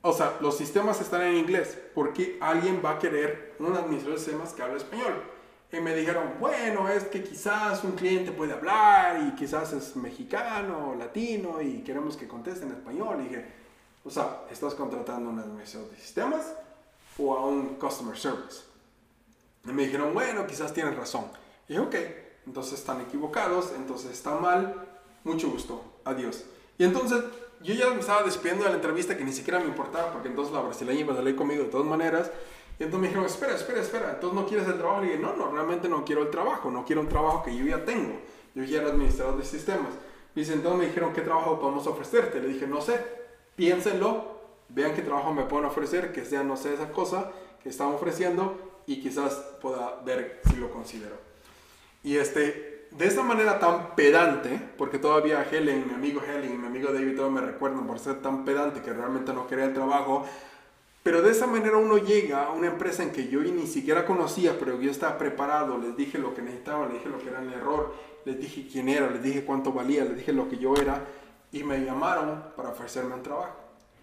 A: O sea, los sistemas están en inglés. ¿Por qué alguien va a querer un administrador de sistemas que hable español? Y me dijeron, bueno, es que quizás un cliente puede hablar y quizás es mexicano o latino y queremos que conteste en español. Y dije, o sea, ¿estás contratando a un administrador de sistemas o a un customer service? Y me dijeron, bueno, quizás tienen razón. Y dije, ok, entonces están equivocados, entonces está mal, mucho gusto, adiós. Y entonces yo ya me estaba despidiendo de la entrevista que ni siquiera me importaba, porque entonces la brasileña iba a salir conmigo de todas maneras. Y entonces me dijeron, espera, espera, espera, entonces no quieres el trabajo. Y dije, no, no, realmente no quiero el trabajo, no quiero un trabajo que yo ya tengo. Yo ya era administrador de sistemas. Y entonces me dijeron, ¿qué trabajo podemos ofrecerte? Le dije, no sé, piénsenlo, vean qué trabajo me pueden ofrecer, que sea, no sé, esa cosa que están ofreciendo y quizás pueda ver si lo considero. Y este, de esa manera tan pedante, porque todavía Helen, mi amigo Helen y mi amigo David todo me recuerdan por ser tan pedante que realmente no quería el trabajo, pero de esa manera uno llega a una empresa en que yo ni siquiera conocía, pero yo estaba preparado, les dije lo que necesitaba, les dije lo que era el error, les dije quién era, les dije cuánto valía, les dije lo que yo era, y me llamaron para ofrecerme un trabajo.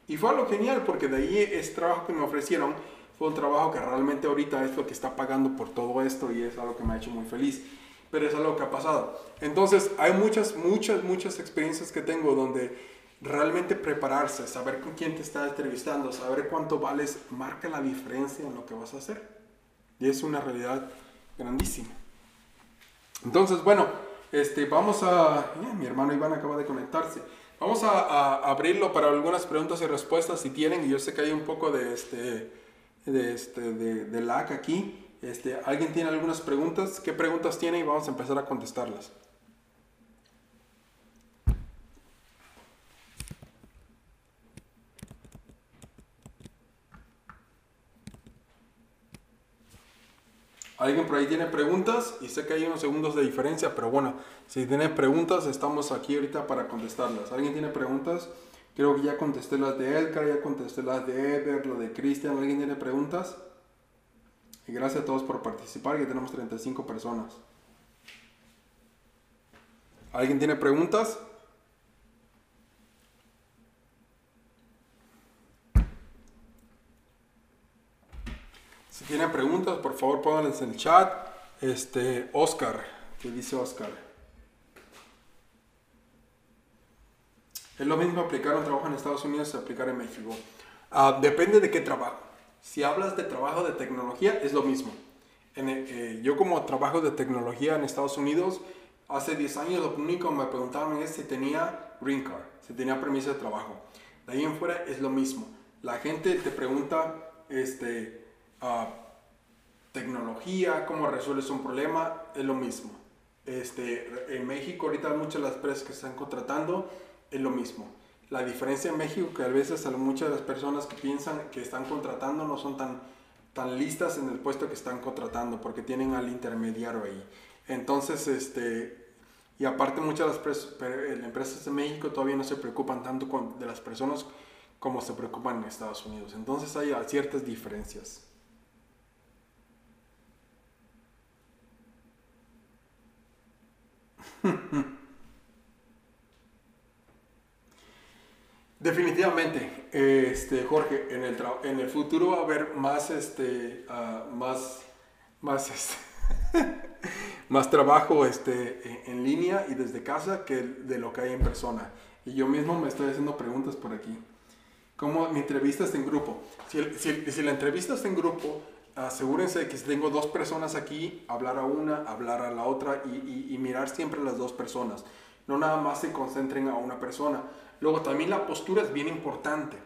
A: Y fue algo genial porque de ahí ese trabajo que me ofrecieron fue un trabajo que realmente ahorita es lo que está pagando por todo esto y es algo que me ha hecho muy feliz. Pero es algo que ha pasado. Entonces, hay muchas, muchas, muchas experiencias que tengo donde realmente prepararse, saber con quién te está entrevistando, saber cuánto vales, marca la diferencia en lo que vas a hacer. Y es una realidad grandísima. Entonces, bueno, este, vamos a... mi hermano Iván acaba de conectarse. Vamos a, abrirlo para algunas preguntas y respuestas si tienen. Y yo sé que hay un poco de este de, este, de, de aquí. Este, ¿Alguien tiene algunas preguntas? ¿Qué preguntas tiene? Y vamos a empezar a contestarlas. ¿Alguien por ahí tiene preguntas? Y sé que hay unos segundos de diferencia, pero bueno, si tiene preguntas, estamos aquí ahorita para contestarlas. ¿Alguien tiene preguntas? Creo que ya contesté las de Edgar, ya contesté las de Ever, lo de Cristian. ¿Alguien tiene preguntas? Y gracias a todos por participar, ya tenemos 35 personas. ¿Alguien tiene preguntas? Si tienen preguntas, por favor pónganlas en el chat. Este, Oscar, ¿qué dice Oscar? Es lo mismo aplicar un trabajo en Estados Unidos que aplicar en México. Ah, depende de qué trabajo. Si hablas de trabajo de tecnología, es lo mismo. En, eh, yo como trabajo de tecnología en Estados Unidos, Hace 10 años lo único que me preguntaban es si tenía green card, si tenía permiso de trabajo. De ahí en fuera es lo mismo. La gente te pregunta, este, ah, tecnología, cómo resuelves un problema, es lo mismo. Este, en México ahorita muchas de las empresas que están contratando es lo mismo. La diferencia en México que a veces muchas de las personas que piensan que están contratando no son tan, tan listas en el puesto que están contratando porque tienen al intermediario ahí. Entonces, este, y aparte muchas de las eh, empresas de México todavía no se preocupan tanto de las personas como se preocupan en Estados Unidos. Entonces hay ciertas diferencias. Definitivamente, este, Jorge, en el, en el futuro va a haber más, este, uh, más, más, este, más trabajo este, en, línea y desde casa que de lo que hay en persona. Y yo mismo me estoy haciendo preguntas por aquí. ¿Cómo mi entrevista está en grupo? Si, si, si la entrevista está en grupo, asegúrense de que si tengo dos personas aquí, hablar a una, hablar a la otra y, y, mirar siempre a las dos personas. No nada más se concentren a una persona. Luego también la postura es bien importante.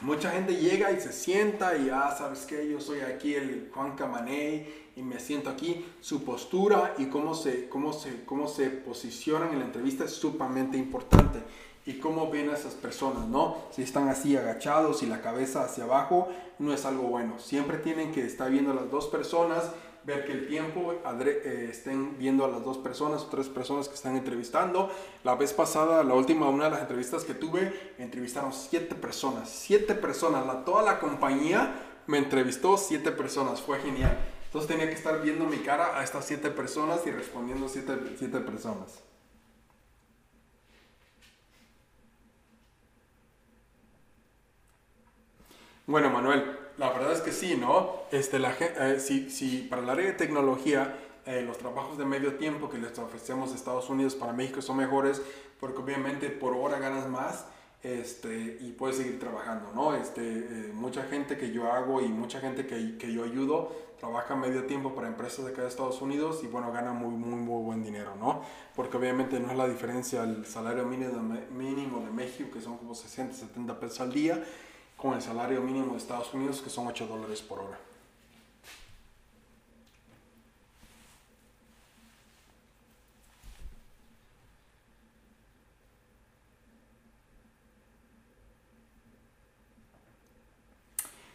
A: Mucha gente llega y se sienta y, ah, ¿sabes qué? Yo soy aquí el Juan Camaney y me siento aquí. Su postura y cómo se, cómo se, cómo se posicionan en la entrevista es sumamente importante. Y cómo ven a esas personas, ¿no? Si están así agachados y la cabeza hacia abajo, no es algo bueno. Siempre tienen que estar viendo a las dos personas, ver que el tiempo eh, estén viendo a las dos personas o tres personas que están entrevistando. La vez pasada, la última, una de las entrevistas que tuve, entrevistaron siete personas. Siete personas, la, toda la compañía me entrevistó siete personas. Fue genial. Entonces tenía que estar viendo mi cara a estas siete personas y respondiendo siete, siete personas. Bueno, Manuel, la verdad es que sí, ¿no? Este, la, eh, si, si, para el área de tecnología eh, los trabajos de medio tiempo que les ofrecemos a Estados Unidos para México son mejores porque obviamente por hora ganas más este, y puedes seguir trabajando, ¿no? Este, eh, mucha gente que yo hago y mucha gente que, que, yo ayudo trabaja medio tiempo para empresas de acá de Estados Unidos y bueno, gana muy, muy, muy buen dinero, ¿no? Porque obviamente no es la diferencia el salario mínimo, mínimo de México, que son como 60, 70 pesos al día, con el salario mínimo de Estados Unidos, que son 8 dólares por hora.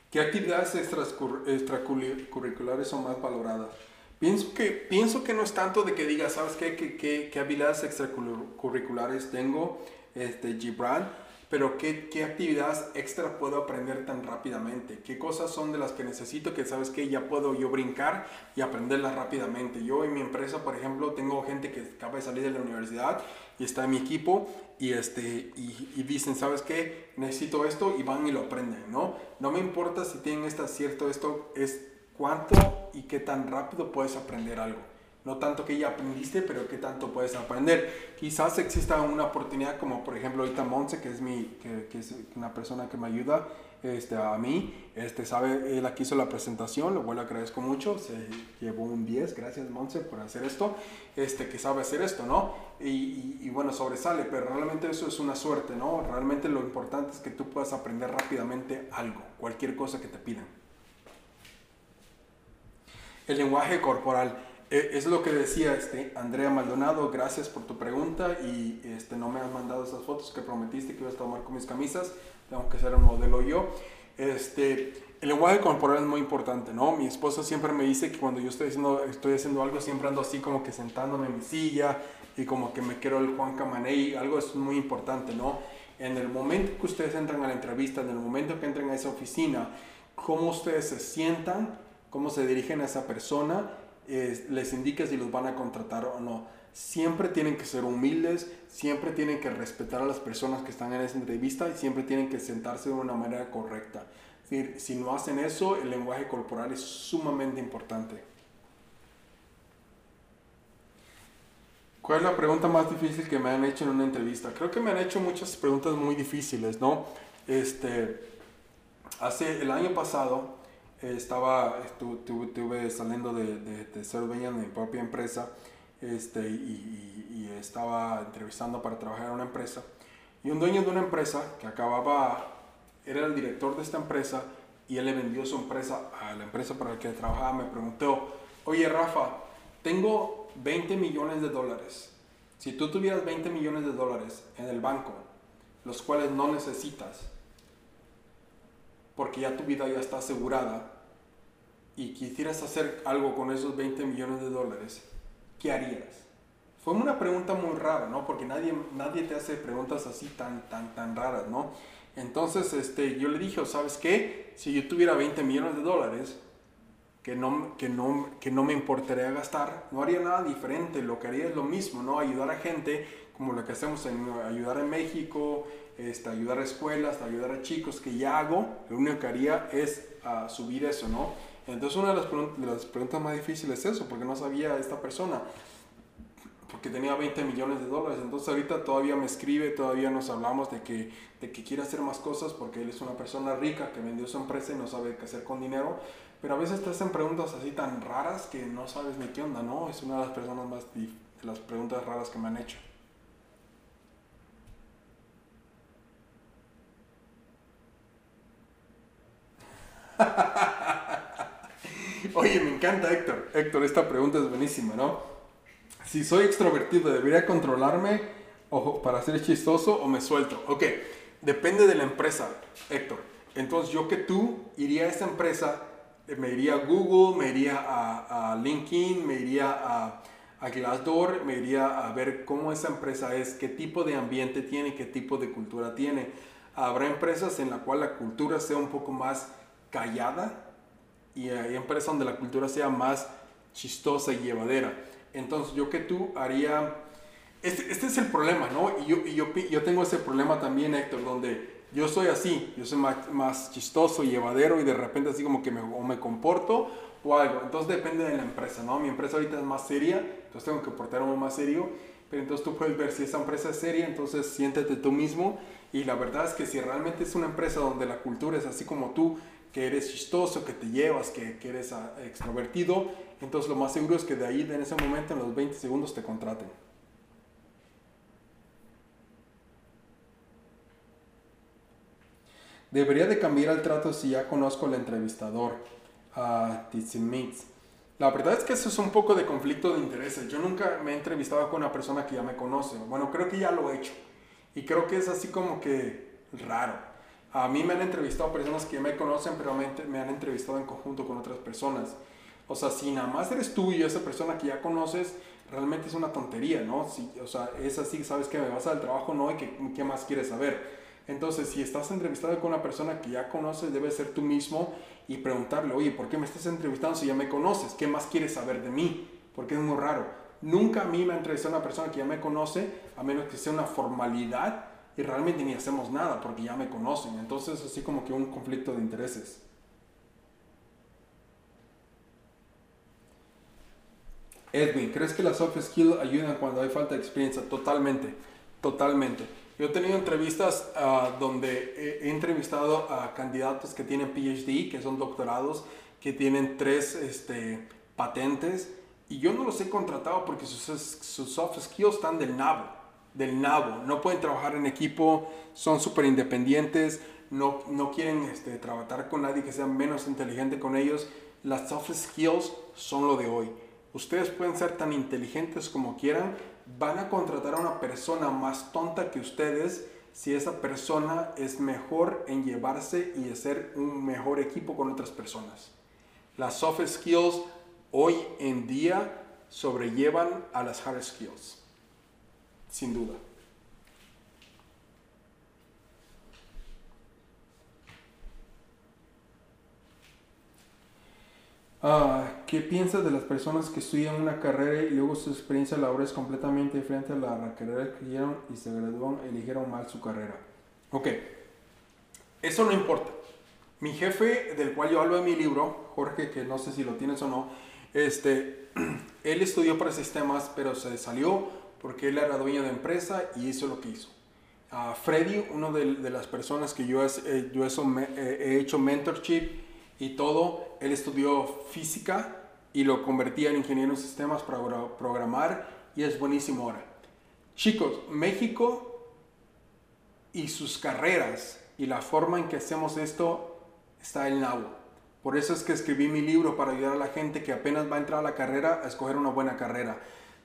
A: ¿Qué actividades extracurriculares son más valoradas? Pienso que, pienso que no es tanto de que digas, ¿sabes qué? ¿Qué, qué, habilidades extracurriculares tengo, este, Gibran? Pero ¿qué, ¿qué, actividades extra puedo aprender tan rápidamente? ¿Qué cosas son de las que necesito que, sabes que ya puedo yo brincar y aprenderlas rápidamente? Yo en mi empresa, por ejemplo, tengo gente que acaba de salir de la universidad y está en mi equipo y, este, y, y, dicen, ¿sabes qué? Necesito esto y van y lo aprenden, ¿no? No me importa si tienen esta cierto, esto es cuánto y qué tan rápido puedes aprender algo. No tanto que ya aprendiste, pero qué tanto puedes aprender. Quizás exista una oportunidad como por ejemplo ahorita Monse, que es, mi, que, que es una persona que me ayuda este, a mí, este, sabe, él aquí hizo la presentación, lo agradezco mucho, se llevó un 10, gracias Monse por hacer esto, este, que sabe hacer esto, ¿no? Y, y, bueno, sobresale, pero realmente eso es una suerte, ¿no? Realmente lo importante es que tú puedas aprender rápidamente algo, cualquier cosa que te pidan. El lenguaje corporal. E, es lo que decía este, Andrea Maldonado, gracias por tu pregunta y este, no me has mandado esas fotos que prometiste que ibas a tomar con mis camisas tengo que ser un modelo yo. Este, el lenguaje corporal es muy importante, ¿no? Mi esposa siempre me dice que cuando yo estoy haciendo, estoy haciendo algo, siempre ando así como que sentándome en mi silla y como que me quiero el Juan Camaney, algo es muy importante, ¿no? En el momento que ustedes entran a la entrevista, en el momento que entren a esa oficina, cómo ustedes se sientan, cómo se dirigen a esa persona, les indica si los van a contratar o no siempre tienen que ser humildes, siempre tienen que respetar a las personas que están en esa entrevista y siempre tienen que sentarse de una manera correcta. si no hacen eso, el lenguaje corporal es sumamente importante. ¿Cuál es la pregunta más difícil que me han hecho en una entrevista? Creo que me han hecho muchas preguntas muy difíciles, ¿no? Este, hace el año pasado estaba, estuve, saliendo de, de, ser dueña de mi propia empresa este, y, y estaba entrevistando para trabajar en una empresa. Y un dueño de una empresa que acababa, era el director de esta empresa, y él le vendió su empresa a la empresa para la que trabajaba, me preguntó, oye Rafa, tengo 20 millones de dólares. Si tú tuvieras 20 millones de dólares en el banco, los cuales no necesitas, porque ya tu vida ya está asegurada, y quisieras hacer algo con esos 20 millones de dólares, ¿qué harías? Fue una pregunta muy rara, ¿no? Porque nadie, nadie te hace preguntas así tan, tan, tan raras, ¿no? Entonces, este, yo le dije, ¿sabes qué? Si yo tuviera 20 millones de dólares, que no, que, no, que no me importaría gastar, no haría nada diferente, lo que haría es lo mismo, ¿no? Ayudar a gente, como lo que hacemos en ayudar en México, este, ayudar a escuelas, ayudar a chicos, que ya hago, lo único que haría es uh, subir eso, ¿no? Entonces una de las, preguntas más difíciles es eso, porque no sabía esta persona, porque tenía 20 millones de dólares. Entonces ahorita todavía me escribe, todavía nos hablamos de que, de que quiere hacer más cosas porque él es una persona rica que vendió su empresa y no sabe qué hacer con dinero. Pero a veces te hacen preguntas así tan raras que no sabes ni qué onda, ¿no? Es una de las personas más de las preguntas raras que me han hecho. Oye, me encanta Héctor. Héctor, esta pregunta es buenísima, ¿no? Si soy extrovertido, ¿debería controlarme o para ser chistoso o me suelto? Ok, depende de la empresa, Héctor. Entonces yo que tú iría a esa empresa, eh, me iría a Google, me iría a, a LinkedIn, me iría a, a Glassdoor, me iría a ver cómo esa empresa es, qué tipo de ambiente tiene, qué tipo de cultura tiene. Habrá empresas en la cual la cultura sea un poco más callada, y hay empresas donde la cultura sea más chistosa y llevadera. Entonces yo que tú haría... Este, este es el problema, ¿no? Y, yo, y yo, yo, tengo ese problema también, Héctor, donde yo soy así, yo soy más, más chistoso, llevadero y de repente así como que me, o me comporto o algo. Entonces depende de la empresa, ¿no? Mi empresa ahorita es más seria, entonces tengo que portarme más serio. Pero entonces tú puedes ver si esa empresa es seria, entonces siéntete tú mismo. Y la verdad es que si realmente es una empresa donde la cultura es así como tú, que eres chistoso, que te llevas, que, que eres ah, extrovertido, entonces lo más seguro es que de ahí, en ese momento, en los 20 segundos, te contraten. Debería de cambiar el trato si ya conozco al entrevistador, a uh, La verdad es que eso es un poco de conflicto de intereses. Yo nunca me he entrevistado con una persona que ya me conoce. Bueno, creo que ya lo he hecho. Y creo que es así como que raro. A mí me han entrevistado personas que me conocen, pero me, han entrevistado en conjunto con otras personas. O sea, si nada más eres tú y esa persona que ya conoces, realmente es una tontería, ¿no? Si, o sea, es así, sabes que me vas al trabajo, no, y qué más quieres saber. Entonces, si estás entrevistado con una persona que ya conoces, debes ser tú mismo y preguntarle, oye, ¿por qué me estás entrevistando si ya me conoces? ¿Qué más quieres saber de mí? Porque es muy raro. Nunca a mí me ha entrevistado una persona que ya me conoce, a menos que sea una formalidad y realmente ni hacemos nada porque ya me conocen. Entonces, así como que un conflicto de intereses. Edwin, ¿crees que las soft skills ayudan cuando hay falta de experiencia? Totalmente, totalmente. Yo he tenido entrevistas uh, donde he, entrevistado a candidatos que tienen PhD, que son doctorados, que tienen tres este, patentes, y yo no los he contratado porque sus, sus soft skills están del nabo del nabo, no pueden trabajar en equipo, son súper independientes, no, no quieren este, trabajar con nadie que sea menos inteligente con ellos. Las soft skills son lo de hoy. Ustedes pueden ser tan inteligentes como quieran, van a contratar a una persona más tonta que ustedes si esa persona es mejor en llevarse y hacer un mejor equipo con otras personas. Las soft skills hoy en día sobrellevan a las hard skills sin duda. Ah, ¿Qué piensas de las personas que estudian una carrera y luego su experiencia laboral es completamente diferente a la carrera que hicieron y se gradúan, eligieron mal su carrera? Ok, eso no importa. Mi jefe, del cual yo hablo en mi libro, Jorge, que no sé si lo tienes o no, este, él estudió para sistemas, pero se salió porque él era dueño de empresa y hizo lo que hizo. Uh, Freddy, una de, las personas que yo, eh, yo he hecho mentorship y todo, él estudió física y lo convertí en ingeniero en sistemas para programar y es buenísimo ahora. Chicos, México y sus carreras y la forma en que hacemos esto está en agua. Por eso es que escribí mi libro para ayudar a la gente que apenas va a entrar a la carrera a escoger una buena carrera.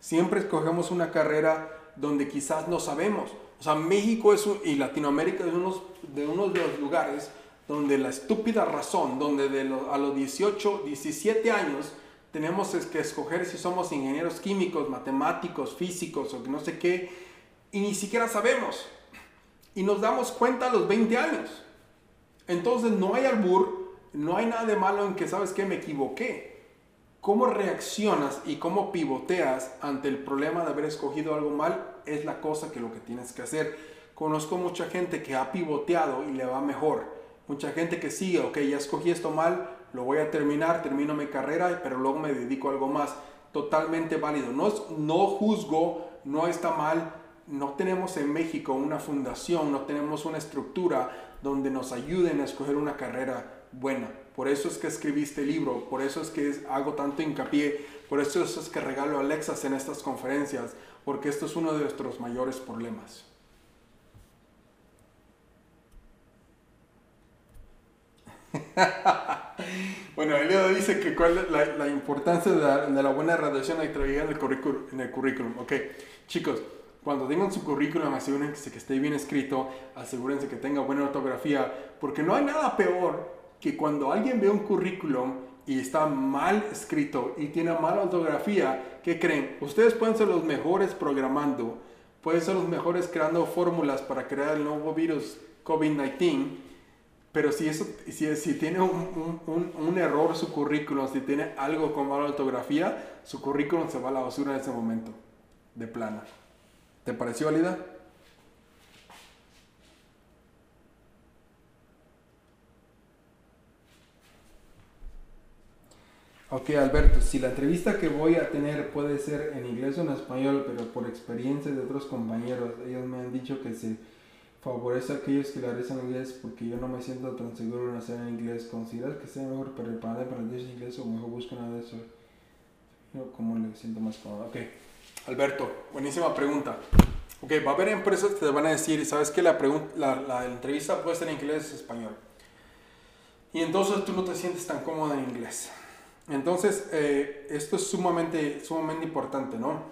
A: Siempre escogemos una carrera donde quizás no sabemos. O sea, México es y Latinoamérica es uno de, uno de los lugares donde la estúpida razón, donde de a los 18, 17 años tenemos que escoger si somos ingenieros químicos, matemáticos, físicos o no sé qué, y ni siquiera sabemos. Y nos damos cuenta a los 20 años. Entonces no hay albur, no hay nada de malo en que sabes que me equivoqué. ¿Cómo reaccionas y cómo pivoteas ante el problema de haber escogido algo mal? Es la cosa que lo que tienes que hacer. Conozco mucha gente que ha pivoteado y le va mejor. Mucha gente que sigue, ok, ya escogí esto mal, lo voy a terminar, termino mi carrera, pero luego me dedico a algo más. Totalmente válido. No, no juzgo, no está mal. No tenemos en México una fundación, no tenemos una estructura donde nos ayuden a escoger una carrera buena. Por eso es que escribí este libro, por eso es que hago tanto hincapié, por eso es que regalo Alexas en estas conferencias, porque esto es uno de nuestros mayores problemas. bueno, Elio dice que cuál es la, importancia de la, buena radiación en el, currículum, en el currículum. Ok, chicos, cuando tengan su currículum, asegúrense que esté bien escrito, asegúrense que tenga buena ortografía, porque no hay nada peor que cuando alguien ve un currículum y está mal escrito y tiene mala ortografía, ¿qué creen? Ustedes pueden ser los mejores programando, pueden ser los mejores creando fórmulas para crear el nuevo virus COVID-19, pero si, eso, si, tiene un, un, un, error su currículum, si tiene algo con mala ortografía, su currículum se va a la basura en ese momento, de plana. ¿Te pareció válida? Ok, Alberto, si la entrevista que voy a tener puede ser en inglés o en español, pero por experiencia de otros compañeros, ellos me han dicho que se favorece a aquellos que la realizan en inglés porque yo no me siento tan seguro en hacer en inglés. ¿Consideras que sea mejor para el inglés o mejor buscar nada de eso? Yo como le siento más cómodo. Ok, Alberto, buenísima pregunta. Ok, va a haber empresas que te van a decir, ¿sabes que la, la, la entrevista puede ser en inglés o español? Y entonces tú no te sientes tan cómodo en inglés. Entonces, eh, esto es sumamente, sumamente importante, ¿no?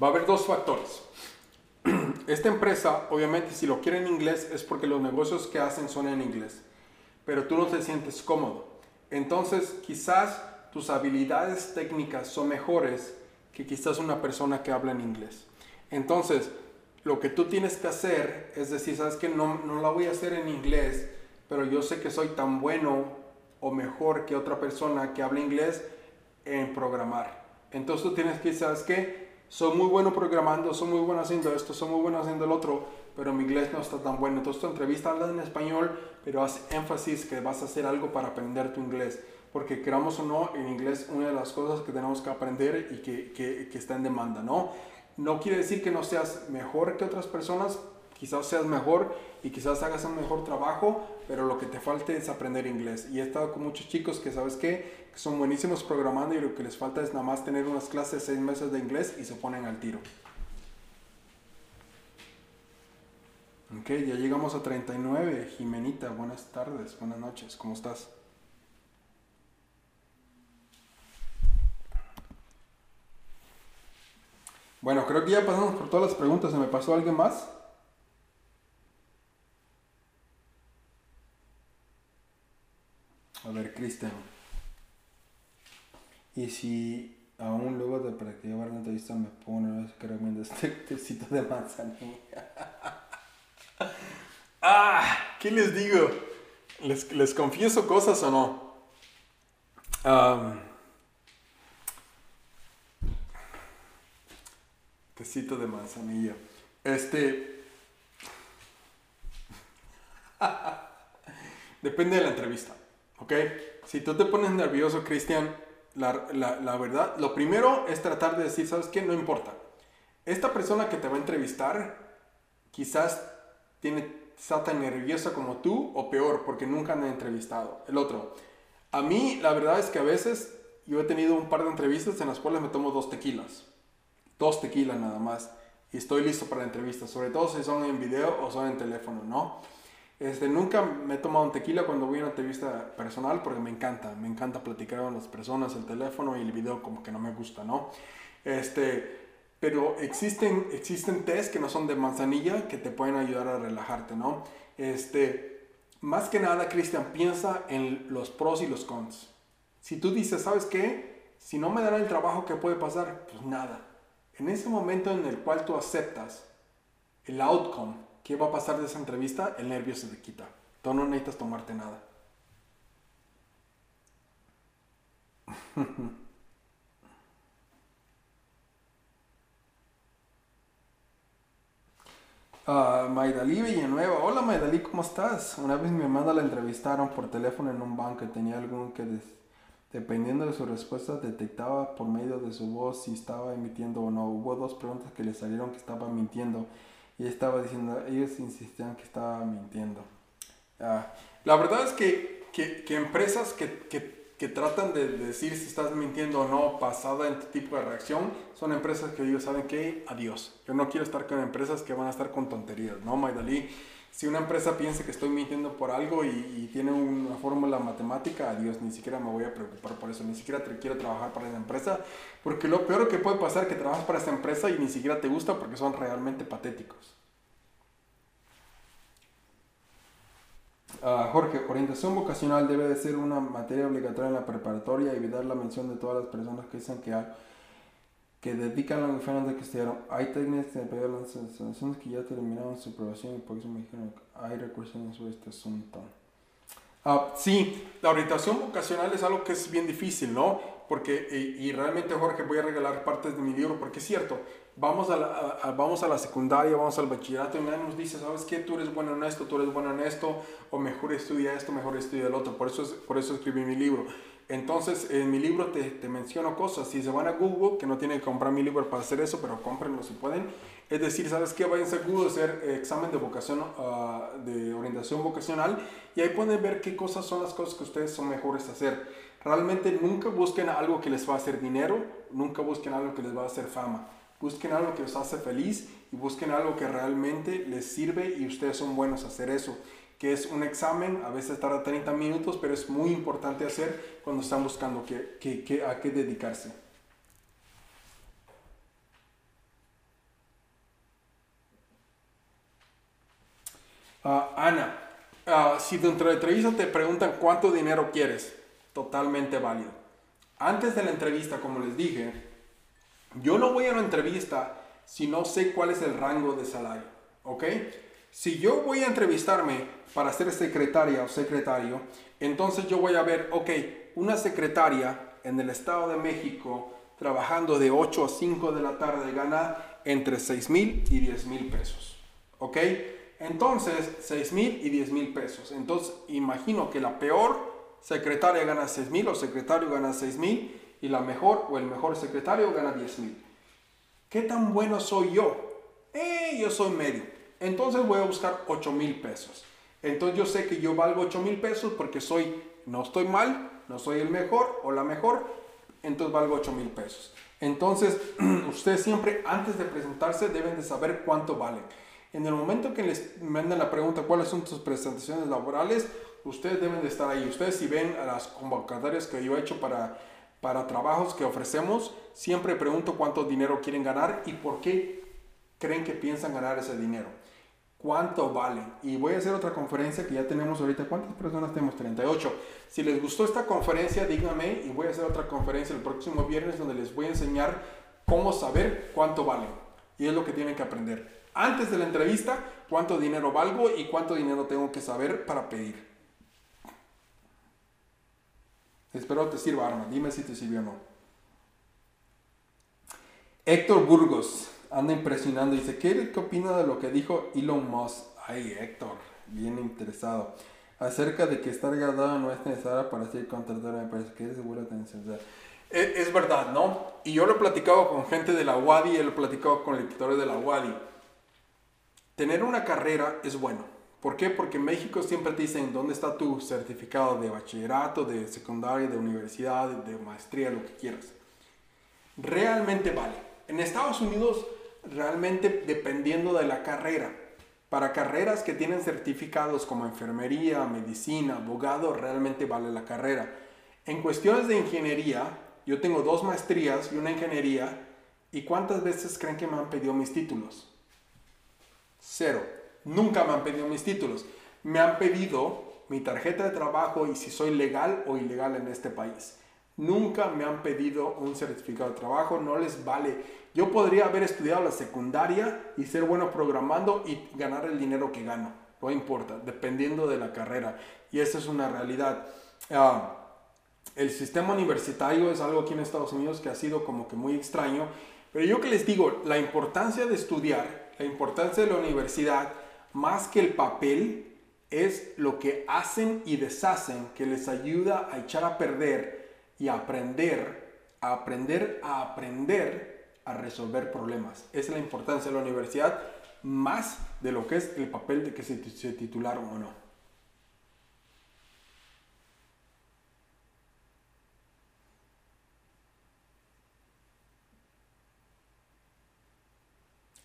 A: Va a haber dos factores. Esta empresa, obviamente, si lo quiere en inglés es porque los negocios que hacen son en inglés, pero tú no te sientes cómodo. Entonces, quizás tus habilidades técnicas son mejores que quizás una persona que habla en inglés. Entonces, lo que tú tienes que hacer es decir, sabes que no, no la voy a hacer en inglés, pero yo sé que soy tan bueno o mejor que otra persona que habla inglés en programar. Entonces tú tienes que, ¿sabes qué? Soy muy bueno programando, soy muy bueno haciendo esto, soy muy bueno haciendo el otro, pero mi inglés no está tan bueno. Entonces tu entrevista habla en español, pero haz énfasis que vas a hacer algo para aprender tu inglés. Porque queramos o no, en inglés una de las cosas que tenemos que aprender y que, que, que está en demanda, ¿no? No quiere decir que no seas mejor que otras personas, quizás seas mejor y quizás hagas un mejor trabajo, pero lo que te falte es aprender inglés. Y he estado con muchos chicos que, ¿sabes qué? Que son buenísimos programando y lo que les falta es nada más tener unas clases seis meses de inglés y se ponen al tiro. Ok, ya llegamos a 39. Jimenita, buenas tardes, buenas noches, ¿cómo estás? Bueno, creo que ya pasamos por todas las preguntas. ¿Se me pasó alguien más? A ver, Cristian. Y si aún luego de practicar la entrevista me pongo que recomiendo este tecito de manzanilla. ¡Ah! ¿Qué les digo? ¿Les, les confieso cosas o no? tecito de manzanilla. Este. Depende de la entrevista. ¿Ok? Si tú te pones nervioso, Cristian, la, la, verdad, lo primero es tratar de decir, ¿sabes qué? No importa. Esta persona que te va a entrevistar quizás tiene, está tan nerviosa como tú o peor porque nunca han entrevistado. El otro. A mí la verdad es que a veces yo he tenido un par de entrevistas en las cuales me tomo dos tequilas. Dos tequilas nada más. Y estoy listo para la entrevista, sobre todo si son en video o son en teléfono, ¿no? Este, nunca me he tomado un tequila cuando voy a una entrevista personal porque me encanta, me encanta platicar con las personas, el teléfono y el video como que no me gusta, ¿no? Este, pero existen, existen test que no son de manzanilla que te pueden ayudar a relajarte, ¿no? Este, más que nada, Cristian, piensa en los pros y los cons. Si tú dices, ¿sabes qué? Si no me dan el trabajo, ¿qué puede pasar? Pues nada. En ese momento en el cual tú aceptas el outcome, ¿Qué va a pasar de esa entrevista? El nervio se te quita. Tú no necesitas tomarte nada. Uh, Maidalí Villanueva. Hola Maidalí, ¿cómo estás? Una vez mi hermana la entrevistaron por teléfono en un banco y tenía algún que, dependiendo de su respuesta, detectaba por medio de su voz si estaba emitiendo o no. Hubo dos preguntas que le salieron que estaba mintiendo y estaba diciendo, ellos insistían que estaba mintiendo. Ah, la verdad es que, que, que empresas que, que, tratan de decir si estás mintiendo o no basada en este tipo de reacción, son empresas que ellos saben que adiós. Yo no quiero estar con empresas que van a estar con tonterías, ¿no, Maidalí? Si una empresa piensa que estoy mintiendo por algo y, tiene una fórmula matemática, adiós, ni siquiera me voy a preocupar por eso, ni siquiera quiero trabajar para esa empresa, porque lo peor que puede pasar es que trabajas para esa empresa y ni siquiera te gusta porque son realmente patéticos. Uh, Jorge, orientación vocacional debe de ser una materia obligatoria en la preparatoria, evitar la mención de todas las personas que dicen que que dedican a los de que estudiaron. Hay técnicas de pedir las instalaciones que ya terminaron su aprobación y por eso me dijeron que hay recursos sobre este asunto. Uh, sí, la orientación vocacional es algo que es bien difícil, ¿no? Porque, y, realmente Jorge, voy a regalar partes de mi libro, porque es cierto, vamos a la, vamos a la secundaria, vamos al bachillerato y nadie nos dice, ¿sabes qué? Tú eres bueno en esto, tú eres bueno en esto, o mejor estudia esto, mejor estudia el otro. Por eso, es, por eso escribí mi libro. Entonces, en mi libro te, menciono cosas. Si se van a Google, que no tienen que comprar mi libro para hacer eso, pero cómprenlo si pueden. Es decir, ¿sabes qué? Vayan a Google a hacer examen de vocación, ah, de orientación vocacional, y ahí pueden ver qué cosas son las cosas que ustedes son mejores a hacer. Realmente nunca busquen algo que les va a hacer dinero, nunca busquen algo que les va a hacer fama. Busquen algo que los hace feliz y busquen algo que realmente les sirve y ustedes son buenos a hacer eso que es un examen, a veces tarda 30 minutos, pero es muy importante hacer cuando están buscando que, a qué dedicarse. Ah, Ana, uh, si dentro de la entrevista te preguntan cuánto dinero quieres, totalmente válido. Antes de la entrevista, como les dije, yo no voy a una entrevista si no sé cuál es el rango de salario, ¿ok? Si yo voy a entrevistarme para ser secretaria o secretario, entonces yo voy a ver, ok, una secretaria en el Estado de México trabajando de 8 a 5 de la tarde gana entre 6 mil y 10 mil pesos. ¿Ok? Entonces, 6 mil y 10 mil pesos. Entonces, imagino que la peor secretaria gana 6 mil o secretario gana 6 mil y la mejor o el mejor secretario gana 10 mil. ¿Qué tan bueno soy yo? Eh, yo soy medio. Entonces voy a buscar 8 mil pesos. Entonces yo sé que yo valgo 8 mil pesos porque soy, no estoy mal, no soy el mejor o la mejor, entonces valgo 8 mil pesos. Entonces ustedes siempre antes de presentarse deben de saber cuánto valen. En el momento que les manden la pregunta cuáles son tus prestaciones laborales, ustedes deben de estar ahí. Ustedes si ven a las convocatorias que yo he hecho para, para trabajos que ofrecemos, siempre pregunto cuánto dinero quieren ganar y por qué creen que piensan ganar ese dinero cuánto vale. Y voy a hacer otra conferencia que ya tenemos ahorita. ¿Cuántas personas tenemos? 38. Si les gustó esta conferencia, díganme y voy a hacer otra conferencia el próximo viernes donde les voy a enseñar cómo saber cuánto vale. Y es lo que tienen que aprender. Antes de la entrevista, cuánto dinero valgo y cuánto dinero tengo que saber para pedir. Espero te sirva, Arma. Dime si te sirvió o no. Héctor Burgos anda impresionando. Dice, ¿qué, ¿qué opina de lo que dijo Elon Musk? Ay, Héctor, bien interesado. Acerca de que estar graduado no es necesario para ser contratado me parece que es segura atención. es, es, verdad, ¿no? Y yo lo he platicado con gente de la UADI, lo platicado con lectores de la UADI. Tener una carrera es bueno. ¿Por qué? Porque en México siempre te dicen dónde está tu certificado de bachillerato, de secundaria, de universidad, de maestría, lo que quieras. Realmente vale. En Estados Unidos, realmente dependiendo de la carrera. Para carreras que tienen certificados como enfermería, medicina, abogado, realmente vale la carrera. En cuestiones de ingeniería, yo tengo dos maestrías y una ingeniería. ¿Y cuántas veces creen que me han pedido mis títulos? Cero. Nunca me han pedido mis títulos. Me han pedido mi tarjeta de trabajo y si soy legal o ilegal en este país. Nunca me han pedido un certificado de trabajo, no les vale. Yo podría haber estudiado la secundaria y ser bueno programando y ganar el dinero que gano. No importa, dependiendo de la carrera. Y esa es una realidad. Ah, el sistema universitario es algo aquí en Estados Unidos que ha sido como que muy extraño. Pero yo que les digo, la importancia de estudiar, la importancia de la universidad, más que el papel, es lo que hacen y deshacen que les ayuda a echar a perder y aprender, a aprender a aprender a resolver problemas. Es la importancia de la universidad, más de lo que es el papel de que se, se titularon o no.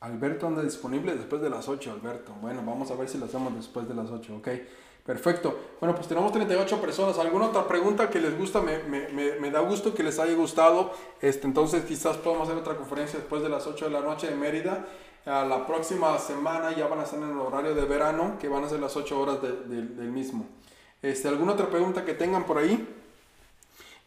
A: Alberto anda disponible después de las 8, Alberto. Bueno, vamos a ver si lo hacemos después de las 8, ok. Perfecto. Bueno, pues tenemos 38 personas. ¿Alguna otra pregunta que les gusta? Me, me, me, da gusto que les haya gustado. Este, entonces quizás podamos hacer otra conferencia después de las 8 de la noche en Mérida. la próxima semana ya van a estar en el horario de verano, que van a ser las 8 horas del mismo. Este, ¿Alguna otra pregunta que tengan por ahí?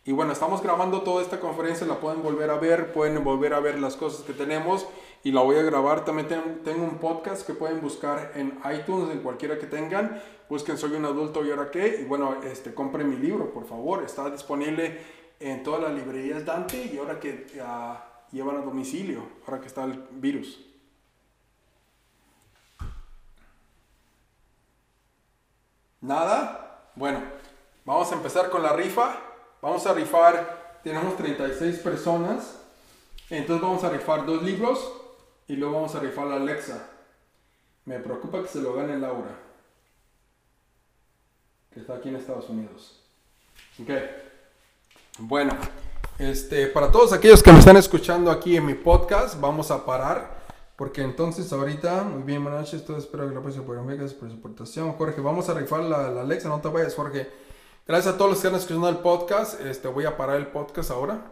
A: Y bueno, estamos grabando toda esta conferencia, la pueden volver a ver, pueden volver a ver las cosas que tenemos y la voy a grabar. También tengo, un podcast que pueden buscar en iTunes, en cualquiera que tengan. Busquen Soy un adulto y ahora qué. Y bueno, este, compren mi libro, por favor. Está disponible en todas las librerías Dante y ahora que llevan a domicilio, ahora que está el virus. ¿Nada? Bueno, vamos a empezar con la rifa. Vamos a rifar, tenemos 36 personas. Entonces vamos a rifar dos libros y luego vamos a rifar la Alexa. Me preocupa que se lo gane Laura. Que está aquí en Estados Unidos. Ok. Bueno, este, para todos aquellos que me están escuchando aquí en mi podcast, vamos a parar. Porque entonces ahorita, muy bien, buenas noches, todo espero que lo pasen por gracias por su aportación. Jorge, vamos a rifar la, la, Alexa, no te vayas, Jorge. Gracias a todos los que están escuchando el podcast. Este, voy a parar el podcast ahora.